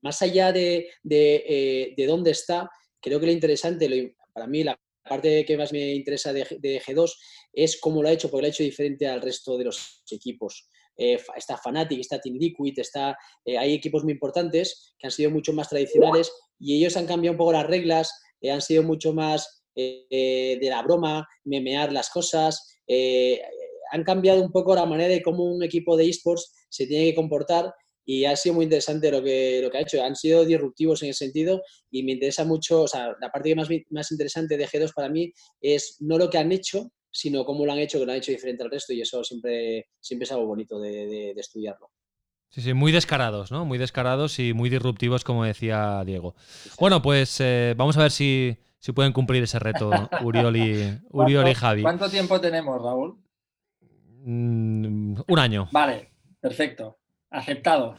más allá de, de, de, dónde está, creo que lo interesante, para mí la parte que más me interesa de, de, G2 es cómo lo ha hecho, porque lo ha hecho diferente al resto de los equipos. Eh, está Fnatic, está Team Liquid, está, eh, hay equipos muy importantes que han sido mucho más tradicionales y ellos han cambiado un poco las reglas, eh, han sido mucho más de la broma, memear las cosas, han cambiado un poco la manera de cómo un equipo de esports se tiene que comportar y ha sido muy interesante lo que, lo que ha hecho. Han sido disruptivos en ese sentido y me interesa mucho, o sea, la parte más, más interesante de G2 para mí es no lo que han hecho, sino cómo lo han hecho, que lo han hecho diferente al resto y eso siempre, siempre es algo bonito de, de, de estudiarlo. Sí, sí, muy descarados, ¿no? Muy descarados y muy disruptivos, como decía Diego. Bueno, pues eh, vamos a ver si, si pueden cumplir ese reto Uriol y, Uriol y Javi. ¿Cuánto tiempo tenemos, Raúl? Mm, un año. Vale, perfecto. Aceptado.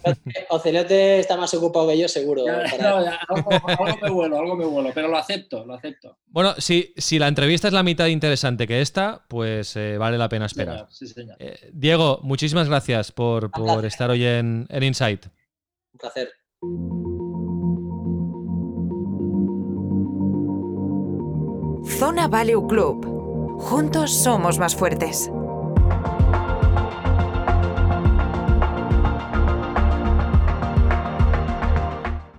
Ocelote está más ocupado que yo, seguro. Ya, para... no, ya, algo, algo, me vuelo, algo me vuelo, pero lo acepto, lo acepto. Bueno, si, si la entrevista es la mitad interesante que esta, pues eh, vale la pena esperar. Sí, señor. Eh, Diego, muchísimas gracias por, por estar hoy en, en Insight. Un placer. Zona Value Club. Juntos somos más fuertes.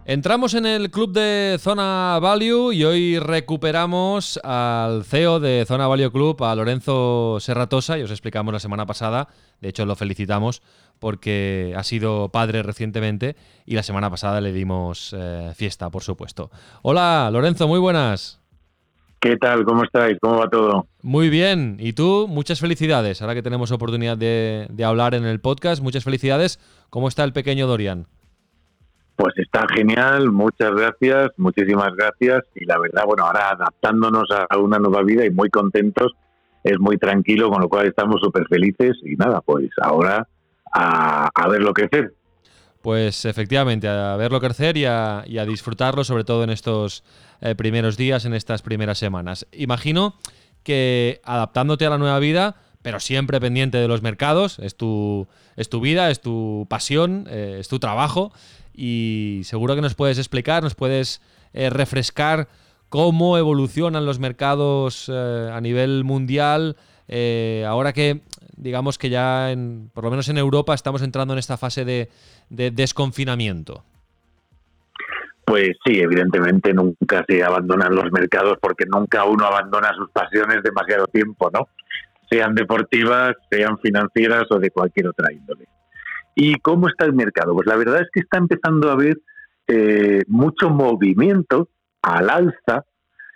Entramos en el club de Zona Value y hoy recuperamos al CEO de Zona Value Club, a Lorenzo Serratosa, y os explicamos la semana pasada, de hecho lo felicitamos porque ha sido padre recientemente y la semana pasada le dimos eh, fiesta, por supuesto. Hola Lorenzo, muy buenas. ¿Qué tal? ¿Cómo estáis? ¿Cómo va todo? Muy bien. ¿Y tú? Muchas felicidades. Ahora que tenemos oportunidad de, de hablar en el podcast, muchas felicidades. ¿Cómo está el pequeño Dorian? Pues está genial, muchas gracias, muchísimas gracias. Y la verdad, bueno, ahora adaptándonos a una nueva vida y muy contentos, es muy tranquilo, con lo cual estamos súper felices. Y nada, pues ahora a, a, verlo crecer. Pues efectivamente, a verlo crecer y a, y a disfrutarlo, sobre todo en estos eh, primeros días, en estas primeras semanas. Imagino que adaptándote a la nueva vida, pero siempre pendiente de los mercados, es tu, es tu vida, es tu pasión, eh, es tu trabajo y seguro que nos puedes explicar, nos puedes eh, refrescar cómo evolucionan los mercados eh, a nivel mundial, eh, ahora que digamos que ya, en, por lo menos en Europa, estamos entrando en esta fase de, de desconfinamiento. Pues sí, evidentemente nunca se abandonan los mercados porque nunca uno abandona sus pasiones demasiado tiempo, ¿no? Sean deportivas, sean financieras o de cualquier otra índole. ¿Y cómo está el mercado? Pues la verdad es que está empezando a haber eh, mucho movimiento al alza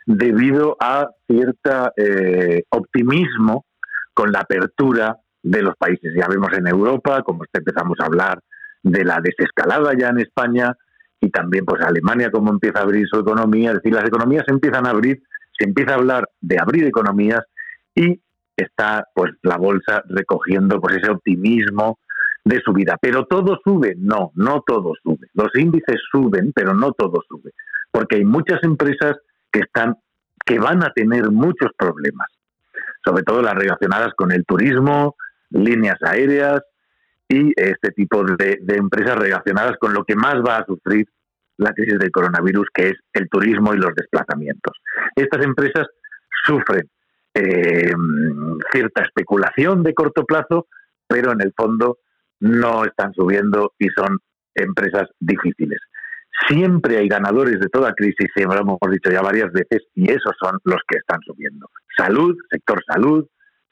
debido a cierto eh, optimismo con la apertura de los países. Ya vemos en Europa, como empezamos a hablar de la desescalada ya en España y también pues Alemania cómo empieza a abrir su economía, es decir, las economías se empiezan a abrir, se empieza a hablar de abrir economías y está pues la bolsa recogiendo pues ese optimismo de subida. Pero todo sube, no, no todo sube. Los índices suben, pero no todo sube, porque hay muchas empresas que están que van a tener muchos problemas, sobre todo las relacionadas con el turismo, líneas aéreas y este tipo de, empresas relacionadas con lo que más va a sufrir la crisis del coronavirus, que es el turismo y los desplazamientos. Estas empresas sufren eh, cierta especulación de corto plazo, pero en el fondo no están subiendo y son empresas difíciles. Siempre hay ganadores de toda crisis, siempre lo hemos dicho ya varias veces, y esos son los que están subiendo. Salud, sector salud,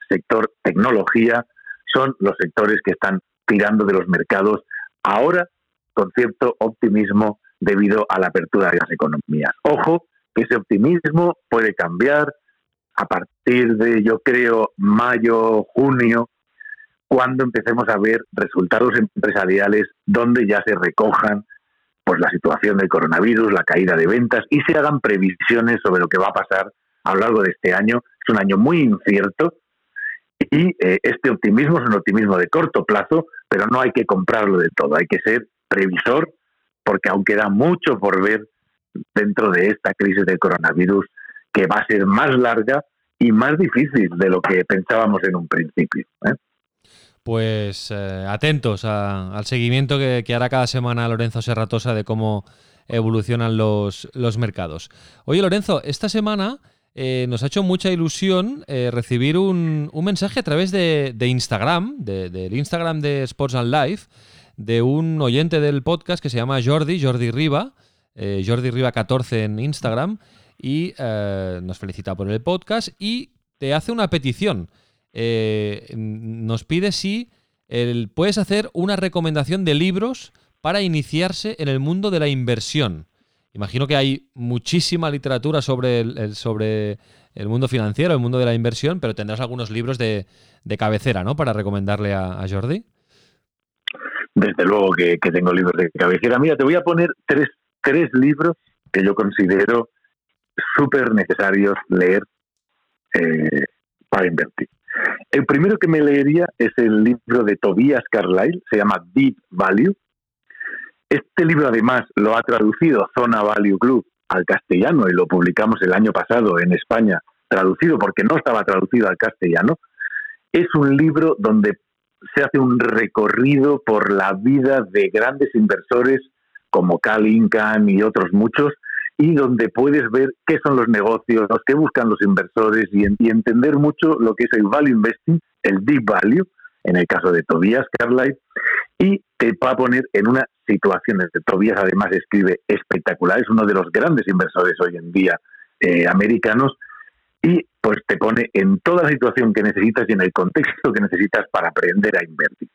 sector tecnología, son los sectores que están tirando de los mercados ahora con cierto optimismo debido a la apertura de las economías. Ojo, que ese optimismo puede cambiar a partir de, yo creo, mayo, junio, cuando empecemos a ver resultados empresariales donde ya se recojan pues la situación del coronavirus, la caída de ventas y se hagan previsiones sobre lo que va a pasar a lo largo de este año. Es un año muy incierto y eh, este optimismo es un optimismo de corto plazo, pero no hay que comprarlo de todo, hay que ser previsor porque aún queda mucho por ver dentro de esta crisis del coronavirus que va a ser más larga y más difícil de lo que pensábamos en un principio. ¿eh? Pues eh, atentos al seguimiento que, hará cada semana Lorenzo Serratosa de cómo evolucionan los, los mercados. Oye, Lorenzo, esta semana eh, nos ha hecho mucha ilusión eh, recibir un, mensaje a través de, Instagram, del Instagram de Sports and Life, de un oyente del podcast que se llama Jordi, Jordi Riva, Jordi Riva 14 en Instagram, y nos felicita por el podcast y te hace una petición. Eh, nos pide si puedes hacer una recomendación de libros para iniciarse en el mundo de la inversión. Imagino que hay muchísima literatura sobre el, sobre el mundo financiero, el mundo de la inversión, pero tendrás algunos libros de, cabecera, ¿no? Para recomendarle a, Jordi. Desde luego que, tengo libros de cabecera. Mira, te voy a poner tres, tres libros que yo considero súper necesarios leer eh, para invertir. El primero que me leería es el libro de Tobias Carlyle, se llama Deep Value. Este libro además lo ha traducido Zona Value Club al castellano y lo publicamos el año pasado en España, traducido porque no estaba traducido al castellano. Es un libro donde se hace un recorrido por la vida de grandes inversores como Cal Incan y otros muchos y donde puedes ver qué son los negocios, qué buscan los inversores y, entender mucho lo que es el value investing, el deep value, en el caso de Tobias Carlyle, y te va a poner en una situación, desde Tobias además escribe espectacular, es uno de los grandes inversores hoy en día eh, americanos, y pues te pone en toda la situación que necesitas y en el contexto que necesitas para aprender a invertir.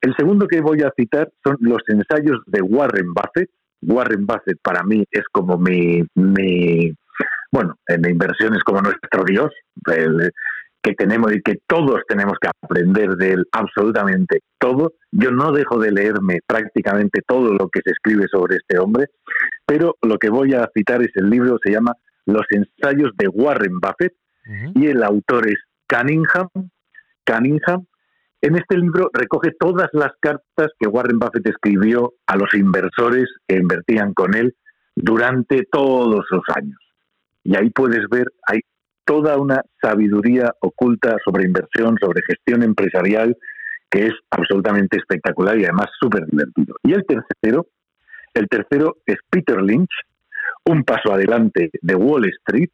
El segundo que voy a citar son los ensayos de Warren Buffett, Warren Buffett para mí es como mi, mi bueno, en inversiones como nuestro Dios, que tenemos y que todos tenemos que aprender de él absolutamente todo. Yo no dejo de leerme prácticamente todo lo que se escribe sobre este hombre, pero lo que voy a citar es el libro, se llama Los ensayos de Warren Buffett y el autor es Cunningham. Cunningham en este libro recoge todas las cartas que Warren Buffett escribió a los inversores que invertían con él durante todos los años. Y ahí puedes ver, hay toda una sabiduría oculta sobre inversión, sobre gestión empresarial, que es absolutamente espectacular y además súper divertido. Y el tercero, el tercero es Peter Lynch, un paso adelante de Wall Street,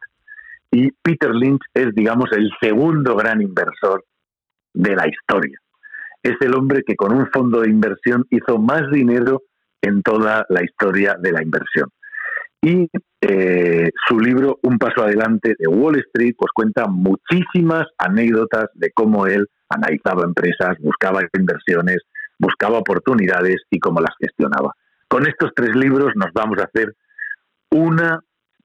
y Peter Lynch es, digamos, el segundo gran inversor de la historia es el hombre que con un fondo de inversión hizo más dinero en toda la historia de la inversión. Y eh, su libro Un paso adelante de Wall Street pues cuenta muchísimas anécdotas de cómo él analizaba empresas, buscaba inversiones, buscaba oportunidades y cómo las gestionaba. Con estos tres libros nos vamos a hacer un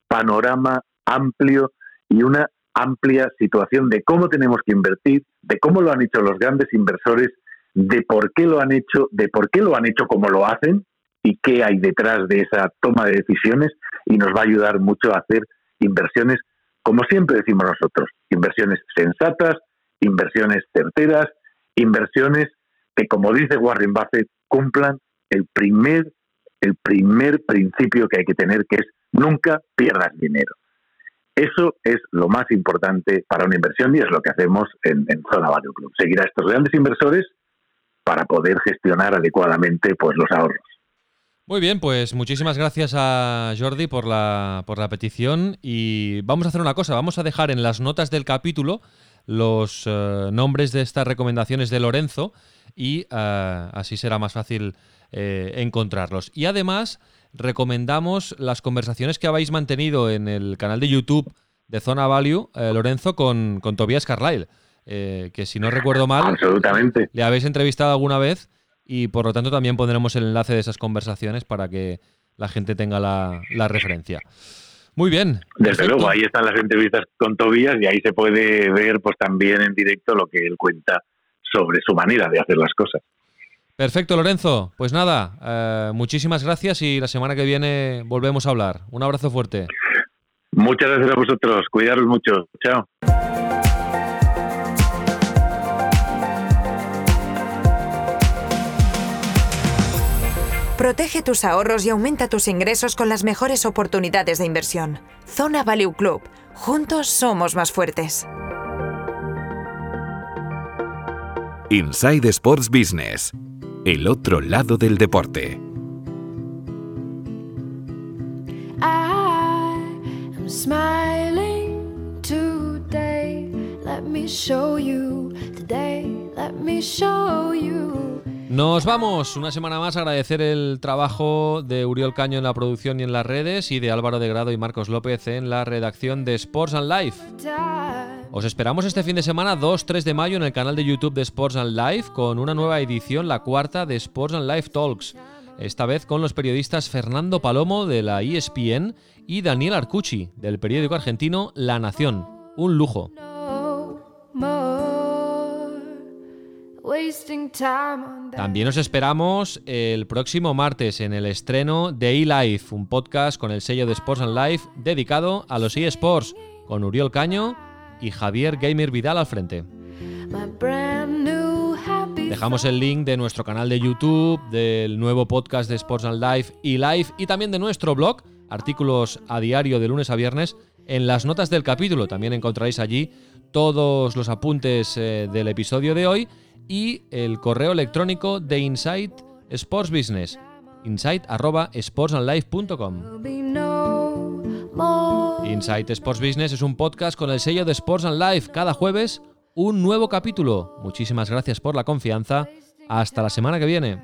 panorama amplio y una amplia situación de cómo tenemos que invertir, de cómo lo han hecho los grandes inversores de por qué lo han hecho, de por qué lo han hecho como lo hacen y qué hay detrás de esa toma de decisiones y nos va a ayudar mucho a hacer inversiones, como siempre decimos nosotros, inversiones sensatas, inversiones certeras, inversiones que, como dice Warren Buffett, cumplan el primer, el primer principio que hay que tener, que es nunca pierdas dinero. Eso es lo más importante para una inversión y es lo que hacemos en, Zona Value Club. Seguir a estos grandes inversores para poder gestionar adecuadamente pues, los ahorros. Muy bien, pues muchísimas gracias a Jordi por la, por la petición y vamos a hacer una cosa, vamos a dejar en las notas del capítulo los eh, nombres de estas recomendaciones de Lorenzo y eh, así será más fácil eh, encontrarlos. Y además recomendamos las conversaciones que habéis mantenido en el canal de YouTube de Zona Value, eh, Lorenzo, con, con Tobias Carlyle, eh, que si no recuerdo mal, Absolutamente. le habéis entrevistado alguna vez y por lo tanto también pondremos el enlace de esas conversaciones para que la gente tenga la, referencia. Muy bien. Desde luego, ahí están las entrevistas con Tobias y ahí se puede ver pues también en directo lo que él cuenta sobre su manera de hacer las cosas. Perfecto, Lorenzo. Pues nada, eh, muchísimas gracias y la semana que viene volvemos a hablar. Un abrazo fuerte. Muchas gracias a vosotros. Cuidaros mucho. Chao. Protege tus ahorros y aumenta tus ingresos con las mejores oportunidades de inversión. Zona Value Club. Juntos somos más fuertes. Inside Sports Business el otro lado del deporte. Nos vamos una semana más a agradecer el trabajo de Uriol Caño en la producción y en las redes y de Álvaro de Grado y Marcos López en la redacción de Sports and Life. Os esperamos este fin de semana 2-3 de mayo en el canal de YouTube de Sports and Life con una nueva edición, la cuarta de Sports and Life Talks. Esta vez con los periodistas Fernando Palomo de la ESPN y Daniel Arcucci del periódico argentino La Nación. Un lujo. También os esperamos el próximo martes en el estreno de eLife, un podcast con el sello de Sports and Life dedicado a los eSports, con Uriol Caño y Javier Gamer Vidal al frente. Dejamos el link de nuestro canal de YouTube, del nuevo podcast de Sports and Life y Live y también de nuestro blog, artículos a diario de lunes a viernes, en las notas del capítulo. También encontraréis allí todos los apuntes eh, del episodio de hoy y el correo electrónico de Insight Sports Business, insight@sportsandlife.com. Insight Sports Business es un podcast con el sello de Sports and Life. Cada jueves un nuevo capítulo. Muchísimas gracias por la confianza. Hasta la semana que viene.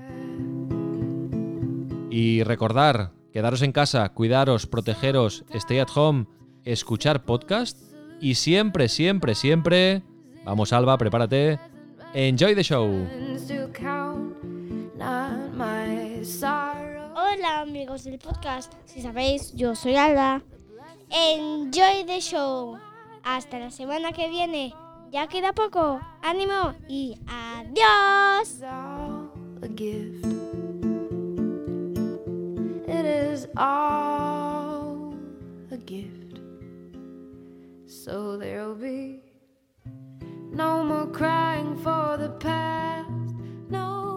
Y recordar, quedaros en casa, cuidaros, protegeros, stay at home, escuchar podcast y siempre, siempre, siempre... Vamos Alba, prepárate. Enjoy the show. Hola amigos del podcast, si sabéis, yo soy Alba. Enjoy the show. Hasta la semana que viene. Ya queda poco. Ánimo y adiós. It is all a gift. So there'll be No more crying for the past. No.